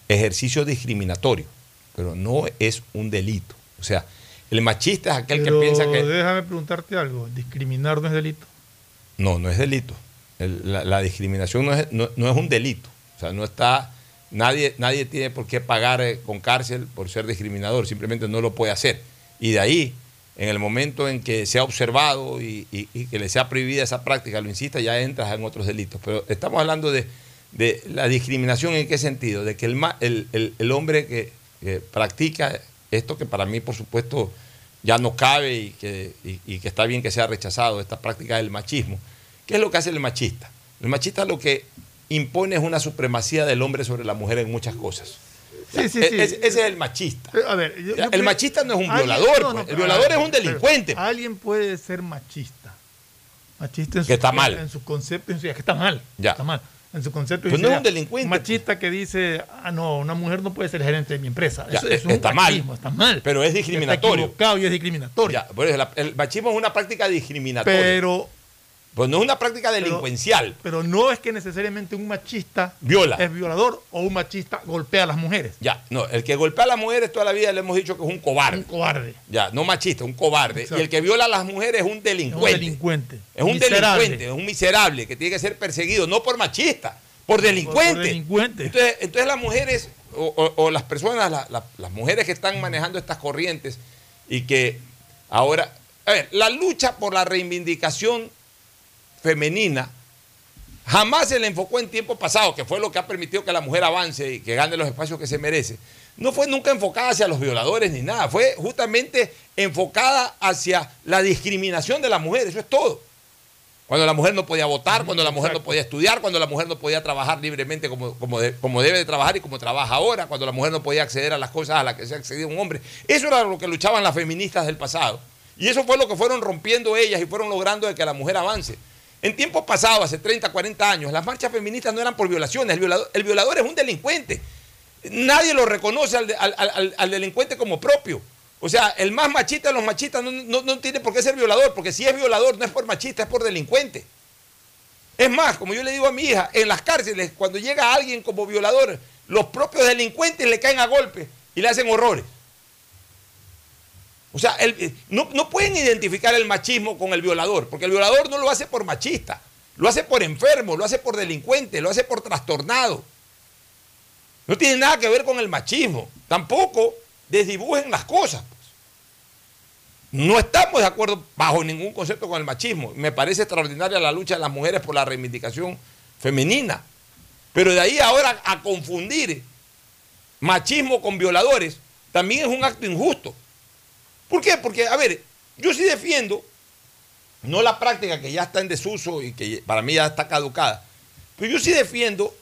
Speaker 3: ejercicio discriminatorio, pero no es un delito. O sea, el machista es aquel
Speaker 4: Pero
Speaker 3: que piensa que...
Speaker 4: déjame preguntarte algo. ¿Discriminar no es delito?
Speaker 3: No, no es delito. El- la, la discriminación no es, no- no es un delito. O sea, no está... Nadie, nadie tiene por qué pagar eh, con cárcel por ser discriminador, simplemente no lo puede hacer. Y de ahí, en el momento en que se ha observado y, y- que le sea prohibida esa práctica, lo insista, ya entras en otros delitos. Pero estamos hablando de, de la discriminación en qué sentido? De que el, el, el- hombre que, que practica esto, que para mí, por supuesto, ya no cabe y que, y que está bien que sea rechazado, esta práctica del machismo. ¿Qué es lo que hace el machista? El machista lo que impone es una supremacía del hombre sobre la mujer en muchas cosas.
Speaker 4: Sí, sí,
Speaker 3: E-
Speaker 4: sí.
Speaker 3: Ese, ese es el machista.
Speaker 4: Eh, A ver, yo-
Speaker 3: el machista no es un violador,
Speaker 4: no, no,
Speaker 3: pues. el violador
Speaker 4: ver,
Speaker 3: es un delincuente.
Speaker 4: Alguien puede ser machista. Machista en
Speaker 3: Que está mal.
Speaker 4: En su concepto, en su- que está mal.
Speaker 3: Ya.
Speaker 4: Está mal. En su concepto.
Speaker 3: Pues no es un delincuente.
Speaker 4: Machista que dice, ah, no, una mujer no puede ser gerente de mi empresa.
Speaker 3: Ya,
Speaker 4: Eso, eso es
Speaker 3: está
Speaker 4: un
Speaker 3: mal.
Speaker 4: machismo, Está mal.
Speaker 3: Pero es
Speaker 4: Está
Speaker 3: discriminatorio.
Speaker 4: equivocado y es discriminatorio.
Speaker 3: Ya, el machismo es una práctica discriminatoria.
Speaker 4: Pero,
Speaker 3: pues no es una práctica delincuencial.
Speaker 4: pero no es que necesariamente un machista
Speaker 3: Viola.
Speaker 4: es violador o un machista golpea a las mujeres.
Speaker 3: Ya, no, el que golpea a las mujeres toda la vida le hemos dicho que es un cobarde.
Speaker 4: Un cobarde.
Speaker 3: Ya, no machista, un cobarde.
Speaker 4: Exacto.
Speaker 3: Y el que viola a las mujeres es un
Speaker 4: Es un
Speaker 3: delincuente.
Speaker 4: delincuente.
Speaker 3: Es un
Speaker 4: Miserable.
Speaker 3: delincuente, es un miserable que tiene que ser perseguido, no por machista, por delincuente.
Speaker 4: por delincuente.
Speaker 3: Entonces, entonces las mujeres, o, o- o las personas, la- la- las mujeres que están manejando estas corrientes y que ahora, a ver, la lucha por la reivindicación femenina jamás se le enfocó en tiempo pasado, que fue lo que ha permitido que la mujer avance y que gane los espacios que se merece. No fue nunca enfocada hacia los violadores ni nada, fue justamente enfocada hacia la discriminación de la mujer, eso es todo. Cuando la mujer no podía votar, cuando la mujer no podía estudiar, cuando la mujer no podía trabajar libremente como, como, de- como debe de trabajar y como trabaja ahora, cuando la mujer no podía acceder a las cosas a las que se ha accedido un hombre. Eso era lo que luchaban las feministas del pasado. Y eso fue lo que fueron rompiendo ellas y fueron logrando de que la mujer avance. En tiempos pasados, hace 30, 40 años, las marchas feministas no eran por violaciones. El violador, el violador es un delincuente. Nadie lo reconoce al, de- al- al- al delincuente como propio. O sea, el más machista de los machistas no, no- no tiene por qué ser violador, porque si es violador no es por machista, es por delincuente. Es más, como yo le digo a mi hija, en las cárceles, cuando llega alguien como violador, los propios delincuentes le caen a golpe y le hacen horrores. O sea, eh, no, no pueden identificar el machismo con el violador, porque el violador no lo hace por machista, lo hace por enfermo, lo hace por delincuente, lo hace por trastornado. No tiene nada que ver con el machismo. Tampoco desdibujen las cosas. pues. No estamos de acuerdo bajo ningún concepto con el machismo. Me parece extraordinaria la lucha de las mujeres por la reivindicación femenina. Pero de ahí ahora a confundir machismo con violadores también es un acto injusto. ¿Por qué? Porque, a ver, yo sí defiendo, no la práctica que ya está en desuso y que para mí ya está caducada, pero yo sí defiendo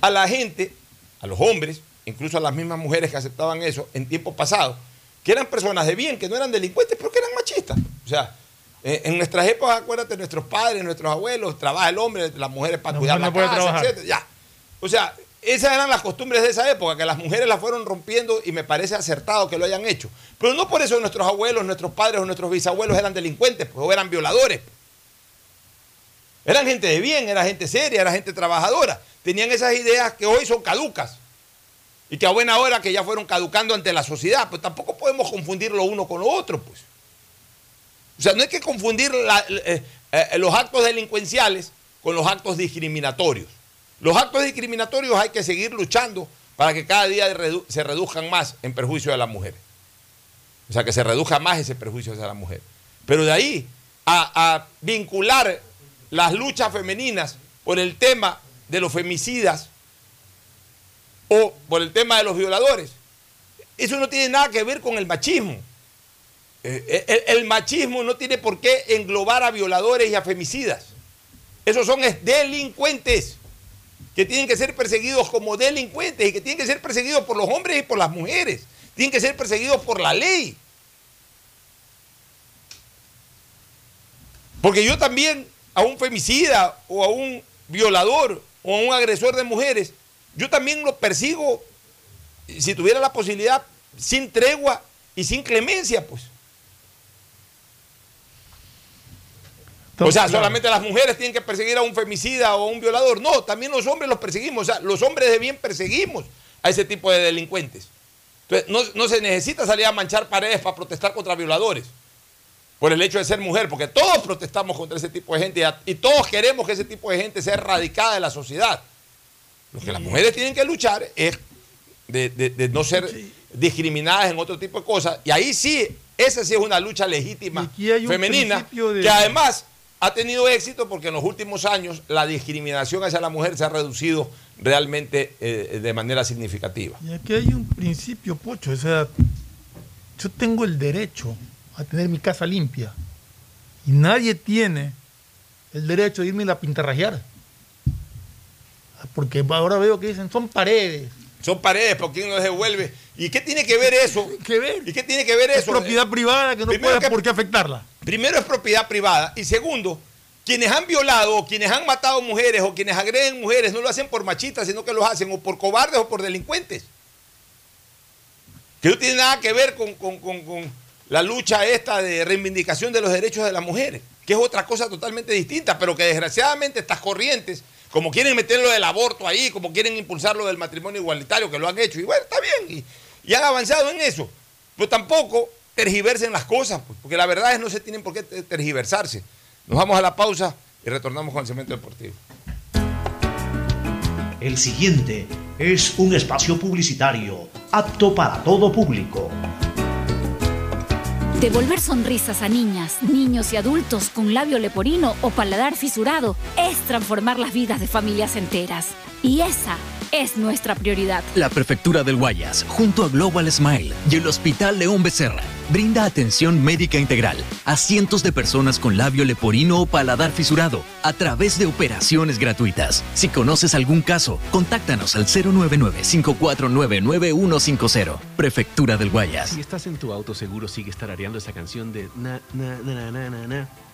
Speaker 3: a la gente, a los hombres, incluso a las mismas mujeres que aceptaban eso en tiempos pasados, que eran personas de bien, que no eran delincuentes, pero que eran machistas. O sea, eh, en nuestras épocas, acuérdate, nuestros padres, nuestros abuelos, trabaja el hombre, las mujeres para cuidar la casa, etcétera, Ya. O sea, esas eran las costumbres de esa época, que las mujeres las fueron rompiendo y me parece acertado que lo hayan hecho. Pero no por eso nuestros abuelos, nuestros padres o nuestros bisabuelos eran delincuentes, pues, o eran violadores. Eran gente de bien, era gente seria, era gente trabajadora. Tenían esas ideas que hoy son caducas. Y que a buena hora que ya fueron caducando ante la sociedad. Pues tampoco podemos confundir lo uno con lo otro, pues. O sea, no hay que confundir la- eh, eh, los actos delincuenciales con los actos discriminatorios. Los actos discriminatorios hay que seguir luchando para que cada día se reduzcan más en perjuicio de la mujer. O sea, que se reduzca más ese perjuicio hacia la mujer. Pero de ahí a, vincular las luchas femeninas por el tema de los femicidas o por el tema de los violadores, eso no tiene nada que ver con el machismo. Eh, El, el machismo no tiene por qué englobar a violadores y a femicidas. Esos son es, delincuentes que tienen que ser perseguidos como delincuentes y que tienen que ser perseguidos por los hombres y por las mujeres. Tienen que ser perseguidos por la ley. Porque yo también a un femicida o a un violador o a un agresor de mujeres, yo también lo persigo, si tuviera la posibilidad, sin tregua y sin clemencia, pues. O sea, solamente las mujeres tienen que perseguir a un femicida o a un violador. No, también los hombres los perseguimos. O sea, los hombres de bien perseguimos a ese tipo de delincuentes. Entonces, no, no se necesita salir a manchar paredes para protestar contra violadores. Por el hecho de ser mujer, porque todos protestamos contra ese tipo de gente y, todos queremos que ese tipo de gente sea erradicada de la sociedad. Lo que las mujeres tienen que luchar es de, de- de no ser discriminadas en otro tipo de cosas. Y ahí sí, esa sí es una lucha legítima femenina,
Speaker 4: de-
Speaker 3: que además ha tenido éxito porque en los últimos años la discriminación hacia la mujer se ha reducido realmente eh, de manera significativa.
Speaker 4: Y aquí hay un principio, Pocho. O sea, yo tengo el derecho a tener mi casa limpia. Y nadie tiene el derecho de irme a la pintarrajear. Porque ahora veo que dicen, son paredes.
Speaker 3: Son paredes, ¿por quién nos devuelve? ¿Y qué tiene que ver eso?
Speaker 4: ¿Qué ver?
Speaker 3: ¿Y qué tiene que ver
Speaker 4: Es
Speaker 3: eso?
Speaker 4: propiedad privada que no
Speaker 3: Primero
Speaker 4: puede
Speaker 3: que-
Speaker 4: por qué afectarla.
Speaker 3: Primero es propiedad privada y segundo, quienes han violado o quienes han matado mujeres o quienes agreden mujeres no lo hacen por machistas, sino que lo hacen o por cobardes o por delincuentes. Que no tiene nada que ver con, con- con- con la lucha esta de reivindicación de los derechos de las mujeres, que es otra cosa totalmente distinta, pero que desgraciadamente estas corrientes, como quieren meter lo del aborto ahí, como quieren impulsar lo del matrimonio igualitario, que lo han hecho, y bueno, está bien, y, y han avanzado en eso, pero tampoco tergiversen las cosas, pues, porque la verdad es no se tienen por qué ter- tergiversarse. Nos vamos a la pausa y retornamos con el cemento deportivo.
Speaker 5: El siguiente
Speaker 6: es un espacio publicitario apto para todo público.
Speaker 7: Devolver sonrisas a niñas, niños y adultos con labio leporino o paladar fisurado es transformar las vidas de familias enteras. Y esa es nuestra prioridad.
Speaker 8: La Prefectura del Guayas, junto a Global Smile y el Hospital León Becerra, brinda atención médica integral a cientos de personas con labio leporino o paladar fisurado a través de operaciones gratuitas. Si conoces algún caso, contáctanos al 099-549-9150. Prefectura del Guayas.
Speaker 9: Si estás en tu auto, seguro sigue tarareando esa canción de na, na, na, na, na, na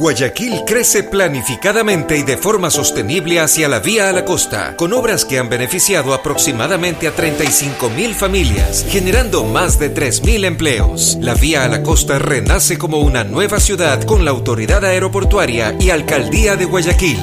Speaker 10: Guayaquil crece planificadamente y de forma sostenible hacia la vía a la costa, con obras que han beneficiado aproximadamente a 35 mil familias, generando más de 3 mil empleos. La vía a la costa renace como una nueva ciudad con la autoridad aeroportuaria y alcaldía de Guayaquil.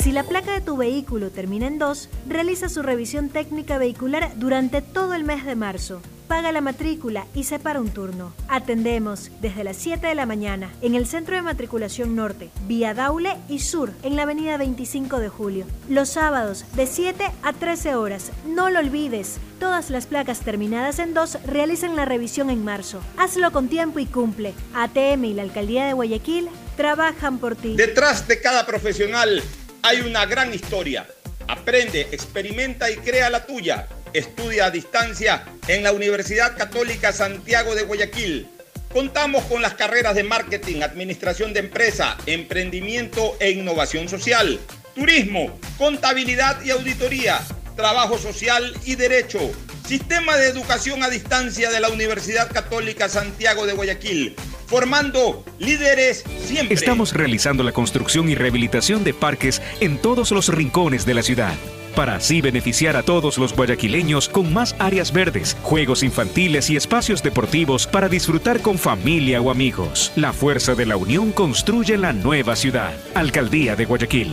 Speaker 11: Si la placa de tu vehículo termina en 2, realiza su revisión técnica vehicular durante todo el mes de marzo. Paga la matrícula y separa un turno. Atendemos desde las 7 de la mañana en el Centro de Matriculación Norte, vía Daule y Sur, en la avenida 25 de Julio. Los sábados de 7 a 13 horas. No lo olvides. Todas las placas terminadas en 2 realizan la revisión en marzo. Hazlo con tiempo y cumple. ATM y la Alcaldía de Guayaquil trabajan por ti.
Speaker 3: Detrás de cada profesional hay una gran historia. Aprende, experimenta y crea la tuya. Estudia a distancia en la Universidad Católica Santiago de Guayaquil. Contamos con las carreras de marketing, administración de empresa, emprendimiento e innovación social, turismo, contabilidad y auditoría, trabajo social y derecho. Sistema de educación a distancia de la Universidad Católica Santiago de Guayaquil formando líderes siempre.
Speaker 12: Estamos realizando la construcción y rehabilitación de parques en todos los rincones de la ciudad para así beneficiar a todos los guayaquileños con más áreas verdes, juegos infantiles y espacios deportivos para disfrutar con familia o amigos. La fuerza de la unión construye la nueva ciudad. Alcaldía de Guayaquil.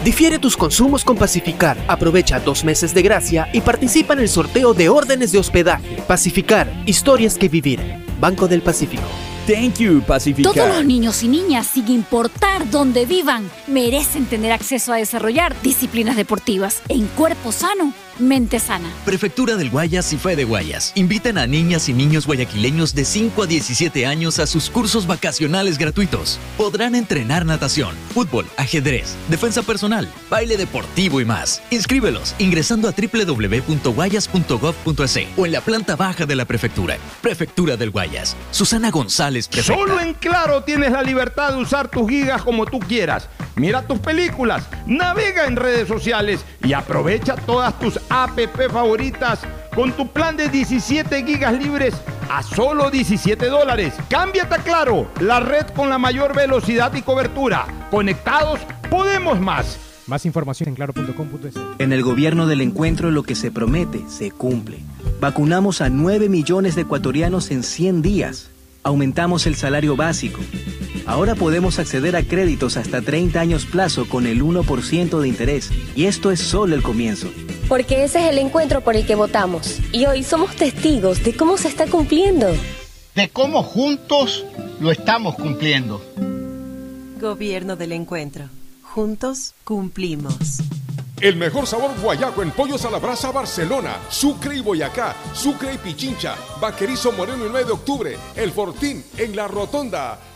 Speaker 2: Difiere tus consumos con Pacificar. Aprovecha dos meses de gracia y participa en el sorteo de órdenes de hospedaje. Pacificar, historias que vivir. Banco del Pacífico.
Speaker 1: Thank you, Pacificar.
Speaker 7: Todos los niños y niñas, sin importar dónde vivan, merecen tener acceso a desarrollar disciplinas deportivas en cuerpo sano mente sana.
Speaker 8: Prefectura del Guayas y Fede Guayas invitan a niñas y niños guayaquileños de 5 a 17 años a sus cursos vacacionales gratuitos. Podrán entrenar natación, fútbol, ajedrez, defensa personal, baile deportivo y más. Inscríbelos ingresando a www.guayas.gov.es o en la planta baja de la prefectura. Prefectura del Guayas. Susana González, prefecta.
Speaker 3: Solo en Claro tienes la libertad de usar tus gigas como tú quieras. Mira tus películas, navega en redes sociales y aprovecha todas tus APP favoritas con tu plan de 17 gigas libres a solo 17 dólares. Cámbiate a Claro, la red con la mayor velocidad y cobertura. Conectados, podemos más.
Speaker 13: Más información en claro.com.es.
Speaker 14: En el gobierno del encuentro lo que se promete se cumple. Vacunamos a 9 millones de ecuatorianos en 100 días. Aumentamos el salario básico. Ahora podemos acceder a créditos hasta 30 años plazo con el 1% de interés. Y esto es solo el comienzo.
Speaker 15: Porque ese es el encuentro por el que votamos. Y hoy somos testigos de cómo se está cumpliendo.
Speaker 16: De cómo juntos lo estamos cumpliendo.
Speaker 17: Gobierno del Encuentro. Juntos cumplimos.
Speaker 18: El mejor sabor guayaco en pollos a la brasa Barcelona, Sucre y Boyacá, Sucre y Pichincha, Vaquerizo Moreno el 9 de octubre, El Fortín en la Rotonda.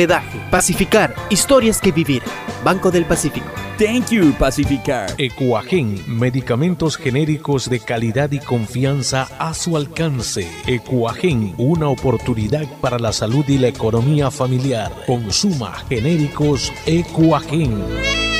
Speaker 2: hospedaje. Pacificar, historias que vivir. Banco del Pacífico.
Speaker 1: Thank you, Pacificar.
Speaker 12: Ecuagen, medicamentos genéricos de calidad y confianza a su alcance. Ecuagen, una oportunidad para la salud y la economía familiar. Consuma genéricos Ecuagen.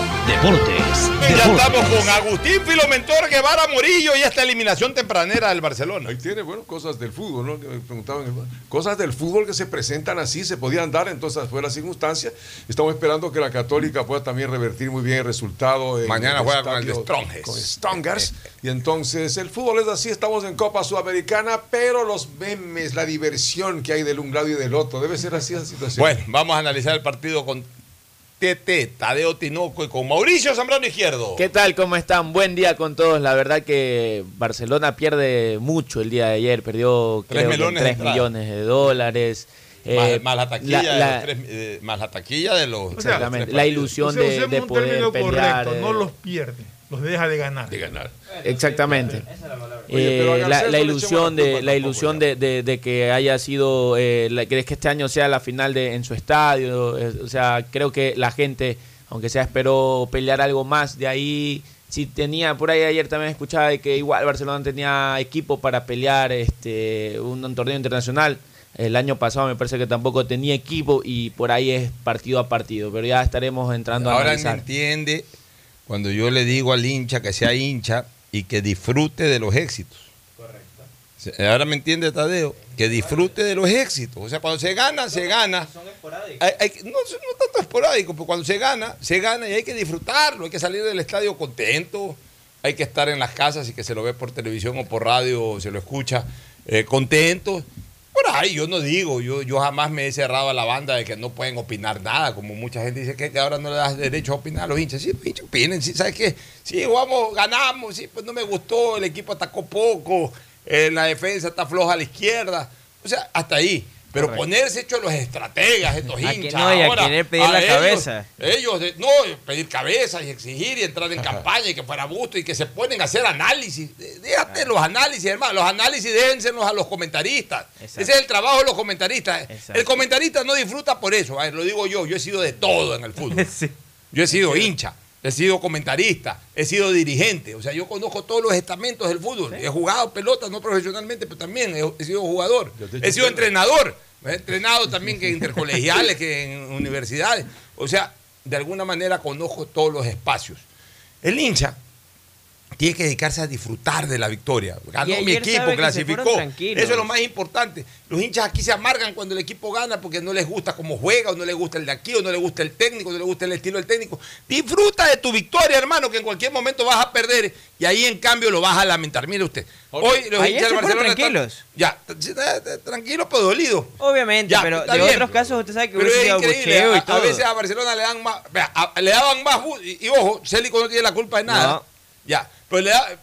Speaker 5: Deportes.
Speaker 3: Ya estamos con Agustín Filomentor Guevara Morillo y esta eliminación tempranera del Barcelona.
Speaker 18: Ahí tiene, bueno, cosas del fútbol, ¿no? Que me preguntaban, cosas del fútbol que se presentan así, se podían dar, entonces fue la circunstancia. Estamos esperando que la Católica pueda también revertir muy bien el resultado. en
Speaker 3: Mañana juega con el de.
Speaker 18: Con Strongers. y entonces el fútbol es así, estamos en Copa Sudamericana, pero los memes, la diversión que hay del un lado y del otro, debe ser así esa situación.
Speaker 3: Bueno, vamos a analizar el partido con Tete, Tadeo Tinoco y con Mauricio Zambrano Izquierdo.
Speaker 19: ¿Qué tal? ¿Cómo están? Buen día con todos. La verdad que Barcelona pierde mucho el día de ayer. Perdió
Speaker 3: Tres
Speaker 19: creo que
Speaker 3: melones de
Speaker 19: 3
Speaker 3: entrada.
Speaker 19: millones de dólares.
Speaker 3: más,
Speaker 19: Eh,
Speaker 3: más la taquilla
Speaker 19: la-
Speaker 3: de
Speaker 19: la-
Speaker 3: los tres- eh, más la taquilla de los
Speaker 19: Exactamente.
Speaker 3: tres
Speaker 19: La ilusión
Speaker 4: O sea,
Speaker 19: de, poder pelear.
Speaker 4: correcto,
Speaker 19: eh,
Speaker 4: no los pierde, los deja de ganar.
Speaker 3: De ganar.
Speaker 19: Exactamente. Eh, la,
Speaker 4: le
Speaker 19: ilusión de la ilusión de, de- de que haya sido eh, la- que es que este año sea la final de en su estadio eh, o sea creo que la gente aunque sea esperó pelear algo más. De ahí, si tenía, por ahí ayer también escuchaba de que igual Barcelona tenía equipo para pelear este un, un torneo internacional. El año pasado me parece que tampoco tenía equipo y por ahí es partido a partido, pero ya estaremos entrando a
Speaker 3: Ahora
Speaker 19: analizar.
Speaker 3: entiende cuando yo le digo al hincha que sea hincha y que disfrute de los éxitos. Correcto. Ahora me entiende Tadeo, que disfrute de los éxitos. O sea, cuando se gana, se gana. Hay- hay que- no, no tanto esporádico, pero cuando se gana, se gana y hay que disfrutarlo. Hay que salir del estadio contento. Hay que estar en las casas y que se lo ve por televisión o por radio o se lo escucha eh, contento. Ahí yo no digo, yo, yo jamás me he cerrado a la banda de que no pueden opinar nada, como mucha gente dice que, que ahora no le das derecho a opinar a los hinchas. Sí, los hinchas opinen, sí, ¿sabes qué? Sí, jugamos, ganamos, sí, pues no me gustó, el equipo atacó poco, eh, la defensa está floja a la izquierda. O sea, hasta ahí. Pero
Speaker 20: Correcto.
Speaker 3: ponerse hecho los estrategas, estos
Speaker 20: A
Speaker 3: hinchas.
Speaker 20: no, y a
Speaker 3: ahora,
Speaker 20: querer pedir la
Speaker 3: ellos-
Speaker 20: cabeza.
Speaker 3: Ellos, no, pedir cabeza y exigir y entrar en campaña y que fuera gusto y que se ponen a hacer análisis. Déjate los análisis, hermano. Los análisis déjenselos a los comentaristas. Ese es el trabajo de los comentaristas. El comentarista no disfruta por eso. A ver, lo digo yo. Yo he sido de todo en el fútbol. [LAUGHS] Yo he sido hincha. He sido comentarista, he sido dirigente, o sea, yo conozco todos los estamentos del fútbol. He jugado pelota, no profesionalmente, pero también he, he sido jugador. He sido entrenador, he entrenado también que en intercolegiales, que en universidades. O sea, de alguna manera conozco todos los espacios. El hincha tiene que dedicarse a disfrutar de la victoria. Ganó mi equipo, clasificó.
Speaker 20: tranquilos.
Speaker 3: Eso es lo más importante. Los hinchas aquí se amargan cuando el equipo gana porque no les gusta cómo juega, o no les gusta el de aquí, o no les gusta el técnico, no les gusta el estilo del técnico. Disfruta de tu victoria, hermano, que en cualquier momento vas a perder y ahí en cambio lo vas a lamentar. Mire usted, hoy los hinchas del Barcelona están-
Speaker 20: tranquilos.
Speaker 3: ya, t- t- tranquilo pero dolido.
Speaker 20: Obviamente, pero de
Speaker 3: bien.
Speaker 20: otros casos usted sabe que
Speaker 3: es
Speaker 20: sido
Speaker 3: a, veces a Barcelona le dan más, le daban más y ojo, Célico no tiene la culpa de nada. Ya, pero le da,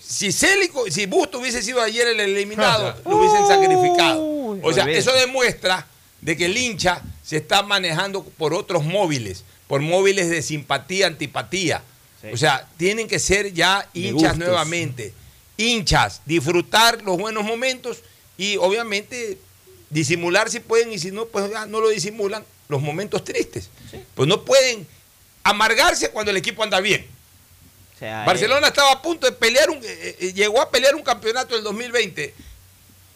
Speaker 3: si Célico, si Busto hubiese sido ayer el eliminado, [LAUGHS] lo hubiesen sacrificado. O sea, eso demuestra de que el hincha se está manejando por otros móviles, por móviles de simpatía, antipatía. O sea, tienen que ser ya hinchas nuevamente. Hinchas, disfrutar los buenos momentos y obviamente disimular si pueden y si no, pues ya no lo disimulan los momentos tristes. Pues no pueden amargarse cuando el equipo anda bien.
Speaker 20: Sea,
Speaker 3: Barcelona estaba a punto de pelear, un, eh, eh, llegó a pelear un campeonato del 2020.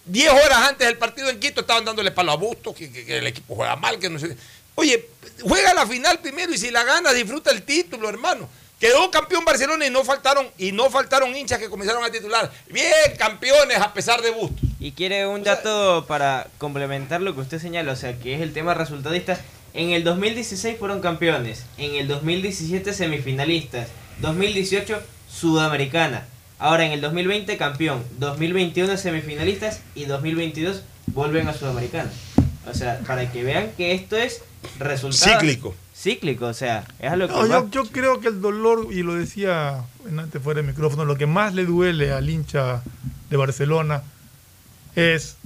Speaker 3: Diez horas antes del partido en Quito estaban dándole palo a Busto, que, que- que el equipo juega mal, que no sé. Oye, juega la final primero y si la gana, disfruta el título, hermano. Quedó campeón Barcelona y no faltaron, y no faltaron hinchas que comenzaron a titular. Bien, campeones a pesar de Busto.
Speaker 20: Y quiere un dato para complementar lo que usted señala, o sea, que es el tema resultadista. En el 2016 fueron campeones, en el 2017 semifinalistas, 2018 sudamericana, ahora en el 2020 campeón, 2021 semifinalistas y 2022 vuelven a sudamericana. O sea, para que vean que esto es resultado
Speaker 3: Cíclico.
Speaker 20: Cíclico, o sea, es a lo que
Speaker 4: No,
Speaker 20: va.
Speaker 4: yo, yo creo que el dolor, y lo decía en- antes fuera del micrófono, lo que más le duele al hincha de Barcelona es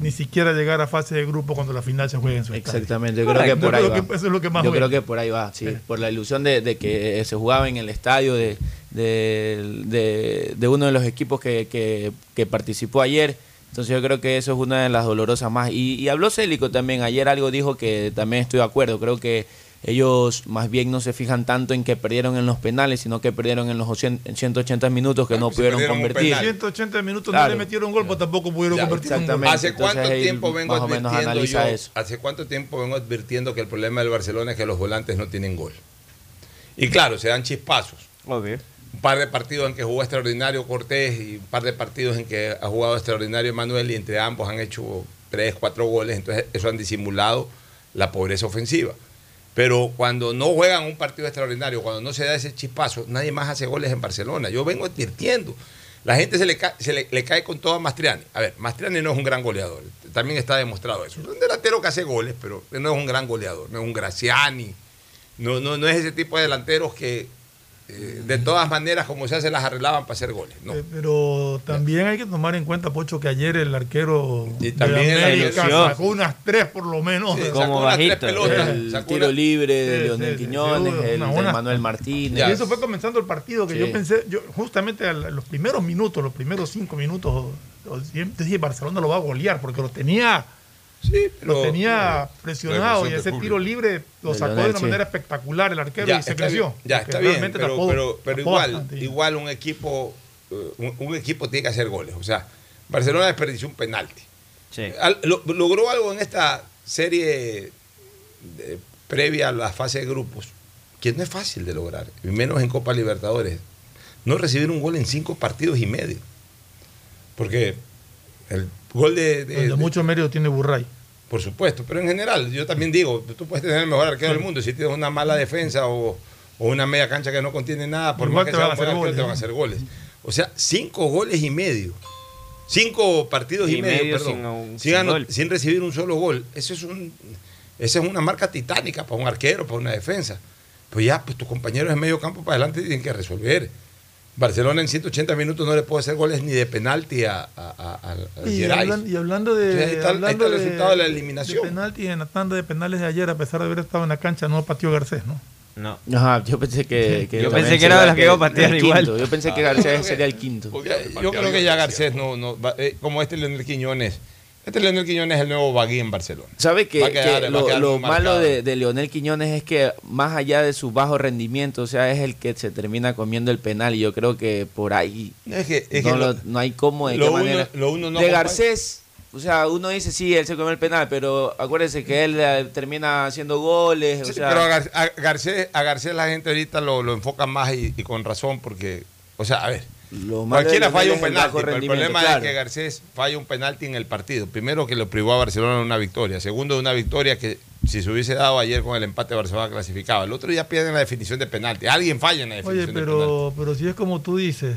Speaker 4: ni siquiera llegar a fase de grupo cuando la final se juegue en su estadio.
Speaker 19: Exactamente, yo creo que por ahí va.
Speaker 4: creo que eso es lo que más
Speaker 19: Yo creo que por ahí va, sí.
Speaker 4: Sí.
Speaker 19: Por la ilusión de, de que se jugaba en el estadio de, de, de- de uno de los equipos que, que- que participó ayer. Entonces yo creo que eso es una de las dolorosas más. Y, y habló Célico también, ayer algo dijo que también estoy de acuerdo. Creo que ellos más bien no se fijan tanto en que perdieron en los penales, sino que perdieron en los 100 en 180 minutos que no pudieron convertir.
Speaker 3: penal.
Speaker 4: 180 minutos
Speaker 19: Claro.
Speaker 4: no le metieron gol, pero tampoco pudieron
Speaker 3: Ya,
Speaker 4: convertir
Speaker 19: exactamente.
Speaker 3: ¿Hace cuánto
Speaker 19: Entonces,
Speaker 3: tiempo vengo
Speaker 19: más o menos
Speaker 3: advirtiendo
Speaker 19: analiza
Speaker 3: yo?
Speaker 19: eso.
Speaker 3: ¿Hace cuánto tiempo vengo advirtiendo que el problema del Barcelona es que los volantes no tienen gol? Y claro, se dan chispazos.
Speaker 20: Obvio.
Speaker 3: Un par de partidos en que jugó extraordinario Cortés y un par de partidos en que ha jugado extraordinario Manuel y entre ambos han hecho tres, cuatro goles, entonces eso han disimulado la pobreza ofensiva. Pero cuando no juegan un partido extraordinario, cuando no se da ese chispazo, nadie más hace goles en Barcelona. Yo vengo advirtiendo. La gente se le, ca- se le cae con todo a Mastriani. A ver, Mastriani no es un gran goleador. También está demostrado eso. Es un delantero que hace goles, pero no es un gran goleador. No es un Graciani. No, no, no es ese tipo de delanteros que eh, de todas maneras, como se hace, las arreglaban para hacer goles. No.
Speaker 4: Eh, pero también hay que tomar en cuenta, Pocho, que ayer el arquero
Speaker 3: Y también
Speaker 4: de América
Speaker 3: ilusión.
Speaker 4: sacó unas tres por lo menos.
Speaker 3: Sí,
Speaker 20: Como
Speaker 3: sacó unas tres
Speaker 20: bajito.
Speaker 3: pelotas,
Speaker 19: El
Speaker 3: sacó
Speaker 19: tiro
Speaker 3: una-
Speaker 19: libre de
Speaker 4: Sí,
Speaker 19: Leonel
Speaker 4: sí, sí,
Speaker 19: Quiñones,
Speaker 4: sí,
Speaker 19: el
Speaker 4: una-
Speaker 19: de
Speaker 4: una-
Speaker 19: Manuel Martínez.
Speaker 4: Y eso fue comenzando el partido que
Speaker 19: Sí.
Speaker 4: yo pensé, yo justamente a los primeros minutos, los primeros cinco minutos, yo dije Barcelona lo va a golear porque lo tenía lo tenía presionado y ese tiro libre lo sacó de una
Speaker 19: sí.
Speaker 4: manera espectacular el arquero
Speaker 3: Ya,
Speaker 4: y se creció.
Speaker 3: bien, ya
Speaker 4: Porque
Speaker 3: está bien,
Speaker 4: realmente
Speaker 3: pero,
Speaker 4: tapó-
Speaker 3: pero, pero
Speaker 4: tapó
Speaker 3: igual,
Speaker 4: bastante.
Speaker 3: igual un equipo, eh, un, un equipo tiene que hacer goles. O sea, Barcelona desperdició un penalti. Al- lo- logró algo en esta serie de- previa a la fase de grupos que no es fácil de lograr, y menos en Copa Libertadores. No recibir un gol en cinco partidos y medio. Porque el gol de, de-
Speaker 4: Donde
Speaker 3: de-
Speaker 4: mucho mérito tiene Burray.
Speaker 3: por supuesto, pero en general, yo también digo, tú puedes tener el mejor arquero del mundo, si tienes una mala defensa o, o una media cancha que no contiene nada, por
Speaker 4: Igual
Speaker 3: más que
Speaker 4: te
Speaker 3: sea
Speaker 4: van a
Speaker 3: un buen
Speaker 4: hacer
Speaker 3: arquero,
Speaker 4: goles,
Speaker 3: te van a hacer goles. O sea, cinco goles y medio. Cinco partidos y,
Speaker 20: Y
Speaker 3: medio,
Speaker 20: medio
Speaker 3: perdón,
Speaker 20: sin un-
Speaker 3: sin,
Speaker 20: sin
Speaker 3: ano-
Speaker 20: gol.
Speaker 3: sin recibir un solo gol. Eso es un, esa es una marca titánica para un arquero, para una defensa. Pues ya, pues tus compañeros en medio campo para adelante tienen que resolver. Barcelona en 180 minutos no le puede hacer goles ni de penalti a, a, a- a- al
Speaker 4: Y,
Speaker 3: Gerais.
Speaker 4: hablan- y hablando de.
Speaker 3: Entonces, ahí está- ahí
Speaker 4: hablando
Speaker 3: está el resultado de la eliminación.
Speaker 4: De penalti en la tanda de penales de ayer, a pesar de haber estado en la cancha, no pateó Garcés, ¿no?
Speaker 20: No.
Speaker 19: Ajá, yo pensé que, que
Speaker 20: Yo pensé que era de los que iba a patear igual.
Speaker 19: quinto. Yo pensé que
Speaker 3: Ah,
Speaker 19: Garcés
Speaker 3: yo creo
Speaker 19: sería
Speaker 3: que-
Speaker 19: el quinto.
Speaker 3: Porque yo creo que ya Garcés no, no va- eh, como este Leonel Quiñones. Este Leonel Quiñones es el nuevo Bagui en Barcelona.
Speaker 19: ¿Sabe que,
Speaker 3: quedar-
Speaker 19: lo, malo de, de Leonel Quiñones es que más allá de su bajo rendimiento, o sea, es el que se termina comiendo el penal y yo creo que por ahí
Speaker 3: Es que- es
Speaker 19: no,
Speaker 3: que
Speaker 19: lo-
Speaker 3: lo-
Speaker 19: no hay cómo, de
Speaker 3: lo
Speaker 19: qué
Speaker 3: uno-
Speaker 19: manera.
Speaker 3: lo uno no
Speaker 19: de. Garcés, o sea, uno dice sí, él se comió el penal, pero acuérdense que él eh, termina haciendo goles, o sea,
Speaker 3: pero a, Gar- a Garcés, a Garcés la gente ahorita lo, lo enfoca más y, y con razón porque, o sea, a ver,
Speaker 19: lo
Speaker 3: cualquiera
Speaker 19: Leonel
Speaker 3: falla un penalti, pero el problema
Speaker 19: claro.
Speaker 3: es que Garcés falla un penalti en el partido. Primero que lo privó a Barcelona de una victoria. Segundo de una victoria que si se hubiese dado ayer con el empate Barcelona clasificaba. El otro día pierden la definición de penalti. Alguien falla en la definición
Speaker 4: Oye,
Speaker 3: de penalti.
Speaker 4: pero, pero si es como tú dices,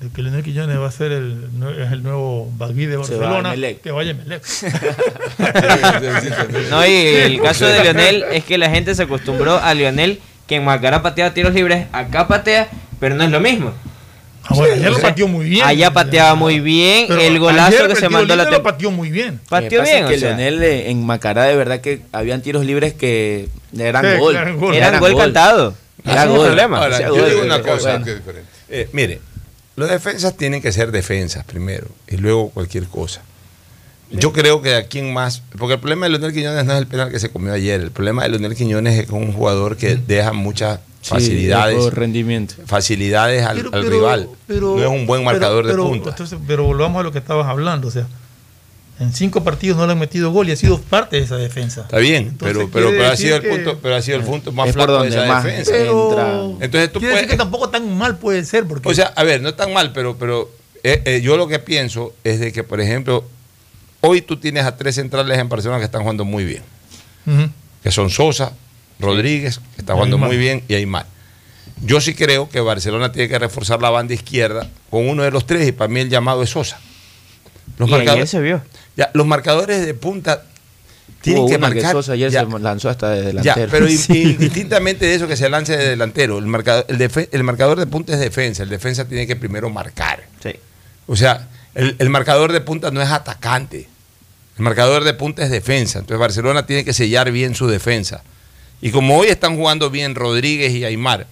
Speaker 4: de que Leonel Quiñones va a ser el, es el nuevo Bagui de
Speaker 19: va
Speaker 4: Barcelona, que vaya a Emelec. [LAUGHS]
Speaker 20: No, y el caso de Lionel es que la gente se acostumbró a Lionel que en Macará pateaba tiros libres, acá patea, pero no es lo mismo.
Speaker 4: Ah, bueno, ayer lo pateó muy bien.
Speaker 20: Allá pateaba muy bien,
Speaker 4: Pero
Speaker 20: el golazo que
Speaker 4: el
Speaker 20: se mandó la
Speaker 4: lo pateó muy bien.
Speaker 20: Pateó bien,
Speaker 19: es que
Speaker 20: o sea.
Speaker 19: Leonel eh, en Macará de verdad que habían tiros libres que eran
Speaker 4: Sí,
Speaker 19: gol.
Speaker 4: eran gol.
Speaker 20: Eran gol cantado.
Speaker 19: Era gol.
Speaker 20: problema.
Speaker 3: Ahora, yo
Speaker 19: gol,
Speaker 3: digo una cosa.
Speaker 19: bueno.
Speaker 3: Eh, mire, los defensas tienen que ser defensas primero y luego cualquier cosa. Yo creo que aquí en más, porque el problema de Leonel Quiñones no es el penal que se comió ayer, el problema de Leonel Quiñones es que es un jugador que deja muchas
Speaker 19: Sí,
Speaker 3: facilidades,
Speaker 19: rendimiento.
Speaker 3: facilidades al,
Speaker 4: Pero-
Speaker 3: al
Speaker 4: pero-
Speaker 3: rival.
Speaker 4: pero-
Speaker 3: no es un buen marcador
Speaker 4: pero-
Speaker 3: de punta.
Speaker 4: entonces, pero volvamos a lo que estabas hablando, o sea, en cinco partidos no le han metido gol y ha sido parte de esa defensa.
Speaker 3: Está bien,
Speaker 4: Entonces,
Speaker 3: pero, pero, ha sido el punto, pero ha sido el punto más flaco de esa
Speaker 19: más
Speaker 3: defensa.
Speaker 4: Pero
Speaker 3: Entonces tú
Speaker 4: quiere
Speaker 3: puedes,
Speaker 4: decir que tampoco tan mal puede ser, porque
Speaker 3: O sea, a ver, no es tan mal, pero, pero eh, eh, yo lo que pienso es de que, por ejemplo, hoy tú tienes a tres centrales en Barcelona que están jugando muy bien, que son Sosa, Rodríguez, que está jugando muy bien, y Aymar. Yo sí creo que Barcelona tiene que reforzar la banda izquierda con uno de los tres, y para mí el llamado es Sosa. Los
Speaker 20: Y ayer
Speaker 3: marcadores,
Speaker 20: se vio.
Speaker 3: ya, los marcadores de punta tienen
Speaker 19: Hubo
Speaker 3: que marcar.
Speaker 19: Sosa ayer
Speaker 3: ya,
Speaker 19: se lanzó hasta de
Speaker 3: ya,
Speaker 19: delantero.
Speaker 3: pero [LAUGHS]
Speaker 19: Sí.
Speaker 3: indistintamente de eso que se lance de delantero, el, marcador, el, el marcador de punta es defensa, el defensa tiene que primero marcar.
Speaker 20: Sí.
Speaker 3: O sea, el, el marcador de punta no es atacante. El marcador de punta es defensa. Entonces Barcelona tiene que sellar bien su defensa. Y como hoy están jugando bien Rodríguez y Aymar,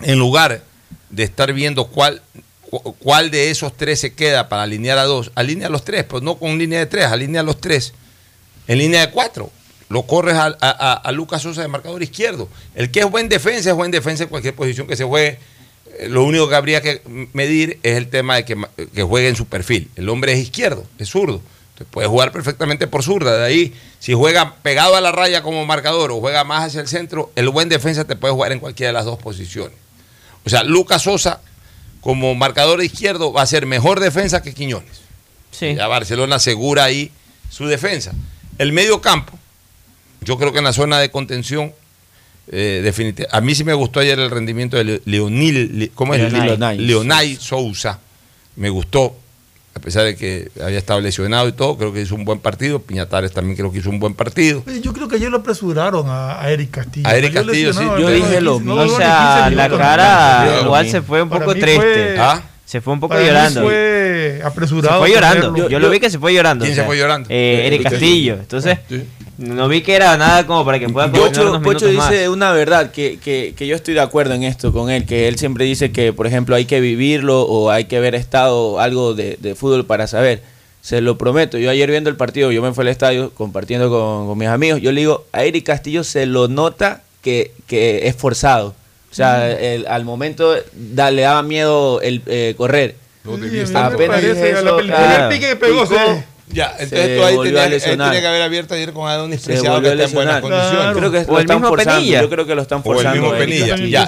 Speaker 3: en lugar de estar viendo cuál, cu- cuál de esos tres se queda para alinear a dos, alinea a los tres, pues no con línea de tres, alinea a los tres en línea de cuatro. Lo corres a, Lucas Sosa de marcador izquierdo. El que es buen defensa es buen defensa en cualquier posición que se juegue. Eh, Lo único que habría que medir es el tema de que, que juegue en su perfil. El hombre es izquierdo, es zurdo. Entonces puede jugar perfectamente por zurda. De ahí, si juega pegado a la raya como marcador o juega más hacia el centro, el buen defensa te puede jugar en cualquiera de las dos posiciones. O sea, Lucas Sosa como marcador izquierdo va a ser mejor defensa que Quiñones.
Speaker 20: Sí.
Speaker 3: Ya Barcelona asegura ahí su defensa. El medio campo, yo creo que en la zona de contención, eh, a mí sí me gustó ayer el rendimiento de Le- Leonil, Le- ¿cómo es?
Speaker 19: Leonay,
Speaker 3: Leonay Sousa. Me gustó, a pesar de que había estado lesionado y todo, creo que hizo un buen partido. Piñatares también creo que hizo un buen partido.
Speaker 4: Yo creo que ayer lo apresuraron a, a Eric Castillo.
Speaker 3: A Eric Castillo, sí. Yo
Speaker 19: dije lo
Speaker 4: 15, no
Speaker 20: O sea,
Speaker 4: 15
Speaker 20: la cara igual se fue un poco triste.
Speaker 4: fue-
Speaker 3: ¿Ah?
Speaker 20: Se fue un poco
Speaker 4: Para mí
Speaker 20: llorando.
Speaker 4: fue
Speaker 20: Se
Speaker 4: apresurado.
Speaker 20: fue llorando. Yo, lo vi que se fue llorando.
Speaker 3: ¿Quién se fue llorando?
Speaker 20: Eh, Eric. Castillo. Entonces, no vi que era nada como para que pueda
Speaker 19: Pocho,
Speaker 20: unos
Speaker 19: Pocho dice
Speaker 20: más.
Speaker 19: una verdad que, que- que yo estoy de acuerdo en esto con él, que él siempre dice que, por ejemplo, hay que vivirlo o hay que haber estado algo de, de fútbol para saber. Se lo prometo. Yo ayer viendo el partido, yo me fui al estadio compartiendo con, con mis amigos. Yo le digo, a Eric Castillo se lo nota que, que es forzado. O sea, el- al momento da- le daba miedo el eh, correr. Apenas dije eso, claro, picó,
Speaker 3: Ya, entonces tú ahí tenías, tenía que haber abierto ayer con Adonis Preciado que está en buenas condiciones.
Speaker 19: Creo que lo están forzando. Yo creo que lo están
Speaker 3: O el
Speaker 19: forzando.
Speaker 3: mismo Penilla. Ya.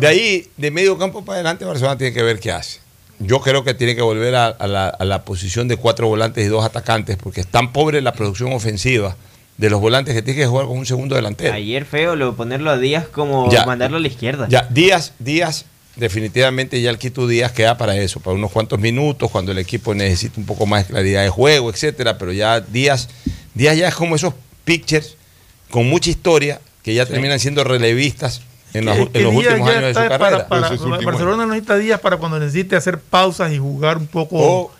Speaker 3: De ahí, de medio campo para adelante, Barcelona tiene que ver qué hace. Yo creo que tiene que volver a, a la, a la posición de cuatro volantes y dos atacantes, porque es tan pobre la producción ofensiva de los volantes que tiene que jugar con un segundo delantero.
Speaker 20: Ayer feo lo ponerlo a Díaz como
Speaker 3: Ya.
Speaker 20: mandarlo a la izquierda.
Speaker 3: Ya, Díaz, Díaz, definitivamente ya el Quito Díaz queda para eso, para unos cuantos minutos, cuando el equipo necesita un poco más de claridad de juego, etcétera. Pero ya Díaz, Díaz ya es como esos pitchers con mucha historia que ya terminan siendo relevistas en, los- en últimos años de su carrera.
Speaker 4: para- para- Barcelona no necesita días para cuando necesite hacer pausas y jugar un poco.
Speaker 3: O,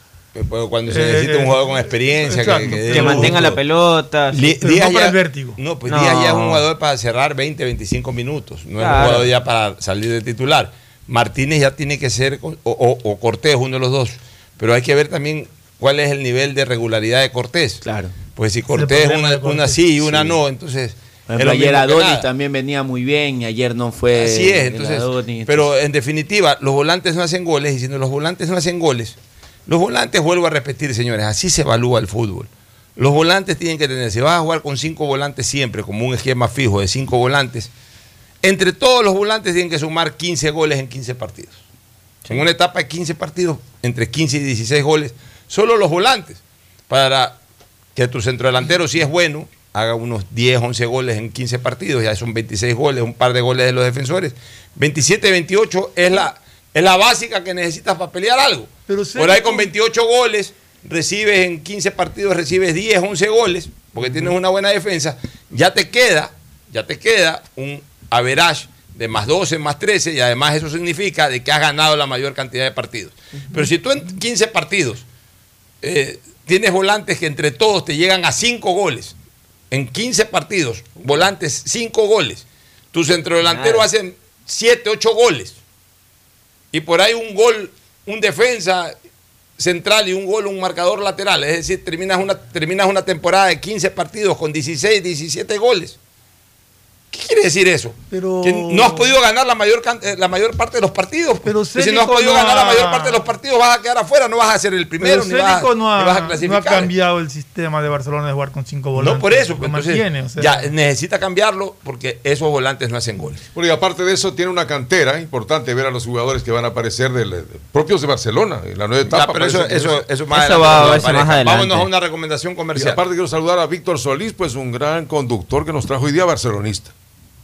Speaker 3: cuando se
Speaker 4: Eh,
Speaker 3: necesita un
Speaker 4: eh,
Speaker 3: jugador con experiencia, que,
Speaker 4: exacto.
Speaker 3: dé
Speaker 20: Que mantenga
Speaker 3: gusto.
Speaker 20: la pelota.
Speaker 3: Li- Díaz
Speaker 20: no para
Speaker 3: ya-
Speaker 20: el vértigo.
Speaker 3: No, pues
Speaker 20: No.
Speaker 3: Díaz ya es un jugador para cerrar 20, 25 minutos. No es un jugador ya para salir de titular. Martínez ya tiene que ser, o, o- o Cortés, uno de los dos. Pero hay que ver también cuál es el nivel de regularidad de Cortés.
Speaker 19: Claro.
Speaker 3: Pues si Cortés
Speaker 19: problema
Speaker 3: una,
Speaker 19: de Cortés.
Speaker 3: una sí y una
Speaker 19: Sí.
Speaker 3: no, entonces.
Speaker 19: Por
Speaker 3: es
Speaker 19: ejemplo,
Speaker 3: lo
Speaker 19: ayer Adonis también venía muy bien y ayer no fue.
Speaker 3: Así es, entonces,
Speaker 19: Adonis.
Speaker 3: pero en definitiva, los volantes no hacen goles, y si no los volantes no hacen goles, los volantes, vuelvo a repetir, señores, así se evalúa el fútbol. Los volantes tienen que tener, si vas a jugar con cinco volantes siempre, como un esquema fijo de cinco volantes, entre todos los volantes tienen que sumar 15 goles en 15 partidos. En una etapa de 15 partidos, entre 15 y 16 goles, solo los volantes, para que tu centrodelantero, si es bueno, haga unos 10, 11 goles en 15 partidos, ya son 26 goles, un par de goles de los defensores. 27, 28 es la, es la básica que necesitas para pelear algo.
Speaker 4: Pero
Speaker 3: Por ahí con 28 goles, recibes en 15 partidos, recibes 10, 11 goles, porque tienes una buena defensa, ya te queda, ya te queda un average de más 12, más 13, y además eso significa de que has ganado la mayor cantidad de partidos. Pero si tú en 15 partidos eh, tienes volantes que entre todos te llegan a 5 goles, en 15 partidos, volantes 5 goles, tu centrodelantero
Speaker 20: Nada.
Speaker 3: hace 7, 8 goles, y por ahí un gol, un defensa central y un gol, un marcador lateral. Es decir, terminas una, terminas una temporada de 15 partidos con 16, 17 goles. ¿Qué quiere decir eso?
Speaker 4: Pero-
Speaker 3: Que no has podido ganar la mayor, eh, la mayor parte de los partidos.
Speaker 4: Pero
Speaker 3: si no has podido
Speaker 4: no
Speaker 3: ganar la mayor parte de los partidos, vas a quedar afuera, no vas a ser el primero,
Speaker 4: Pero
Speaker 3: ni vas,
Speaker 4: no
Speaker 3: ni vas a
Speaker 4: ha, no ha
Speaker 3: clasificar.
Speaker 4: cambiado el sistema de Barcelona de jugar con cinco volantes.
Speaker 3: No por eso, pues, entonces,
Speaker 4: mantiene, o sea.
Speaker 3: ya necesita cambiarlo porque esos volantes no hacen goles.
Speaker 18: Porque aparte de eso, tiene una cantera importante ver a los jugadores que van a aparecer del, de- propios de Barcelona en la nueva etapa.
Speaker 3: Ya, pero eso, eso, eso más
Speaker 20: Eso va más adelante.
Speaker 3: Vámonos a una recomendación
Speaker 18: Y
Speaker 3: comercial.
Speaker 18: aparte quiero saludar a Víctor Solís, pues un gran conductor que nos trajo hoy día barcelonista.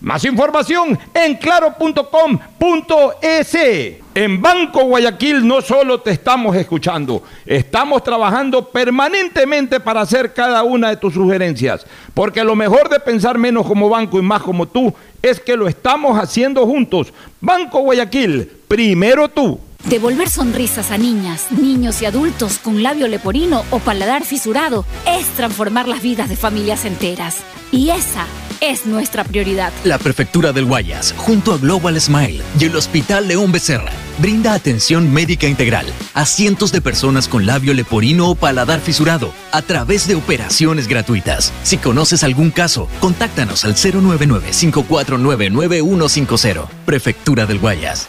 Speaker 21: Más información en claro.com.es. En Banco Guayaquil no solo te estamos escuchando, estamos trabajando permanentemente para hacer cada una de tus sugerencias, porque lo mejor de pensar menos como banco y más como tú es que lo estamos haciendo juntos. Banco Guayaquil, primero tú.
Speaker 7: Devolver sonrisas a niñas, niños y adultos con labio leporino o paladar fisurado es transformar las vidas de familias enteras. Y esa es nuestra prioridad.
Speaker 8: La Prefectura del Guayas, junto a Global Smile y el Hospital León Becerra, brinda atención médica integral a cientos de personas con labio leporino o paladar fisurado a través de operaciones gratuitas. Si conoces algún caso, contáctanos al 099-549-9150. Prefectura del Guayas.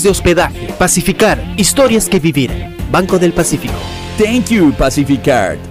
Speaker 2: de hospedaje. Pacificar, historias que vivir. Banco del Pacífico.
Speaker 1: Thank you, Pacificard.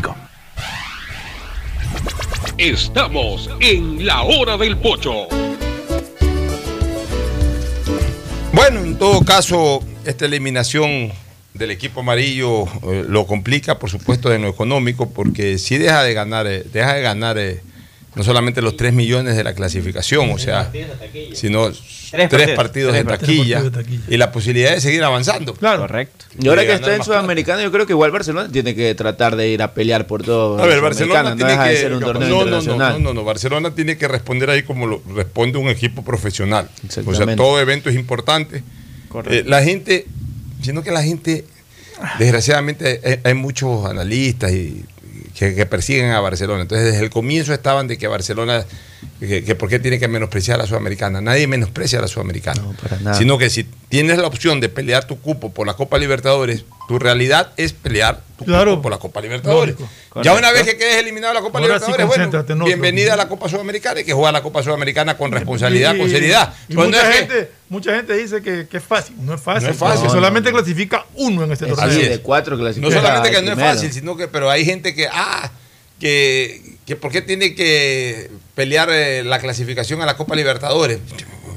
Speaker 18: Estamos en la hora del pocho.
Speaker 3: Bueno, en todo caso, esta eliminación del equipo amarillo eh, lo complica, por supuesto, en lo económico, porque si deja de ganar, eh, deja de ganar eh, no solamente los 3 millones de la clasificación, o sea, sino tres, partidos, de, taquilla, y la posibilidad de seguir avanzando.
Speaker 19: Claro. Correcto. Y ahora que está en Sudamericano, yo creo que igual Barcelona tiene que tratar de ir a pelear por todo.
Speaker 3: A ver, Barcelona tiene
Speaker 19: no
Speaker 3: que.
Speaker 19: De ser un torneo
Speaker 3: no, no,
Speaker 19: internacional.
Speaker 3: no, no, no, Barcelona tiene que responder ahí como lo responde un equipo profesional. O sea, todo evento es importante. Eh, la gente, sino que la gente, desgraciadamente, hay, hay muchos analistas y que, persiguen a Barcelona. Entonces, desde el comienzo estaban de que Barcelona, que, que por qué tiene que menospreciar a la Sudamericana. Nadie menosprecia a la Sudamericana.
Speaker 19: No, para nada.
Speaker 3: Sino que si tienes la opción de pelear tu cupo por la Copa Libertadores, tu realidad es pelear tu
Speaker 4: Claro.
Speaker 3: cupo por la Copa Libertadores.
Speaker 4: Lógico.
Speaker 3: Ya una vez que quedes eliminado de la Copa
Speaker 4: Ahora sí,
Speaker 3: Libertadores, bueno, bienvenida a la Copa Sudamericana y que juega la Copa Sudamericana con responsabilidad,
Speaker 4: Y-
Speaker 3: con seriedad.
Speaker 4: y
Speaker 3: no
Speaker 4: mucha,
Speaker 3: que-
Speaker 4: gente, mucha gente dice que, que es fácil. No es fácil.
Speaker 3: No es fácil. No,
Speaker 4: solamente clasifica uno en este torneo.
Speaker 3: Así es.
Speaker 19: cuatro
Speaker 3: No
Speaker 19: clasifica
Speaker 3: solamente que no es fácil, sino que, pero hay gente que, ah, que, que por qué tiene que pelear eh, la clasificación a la Copa Libertadores.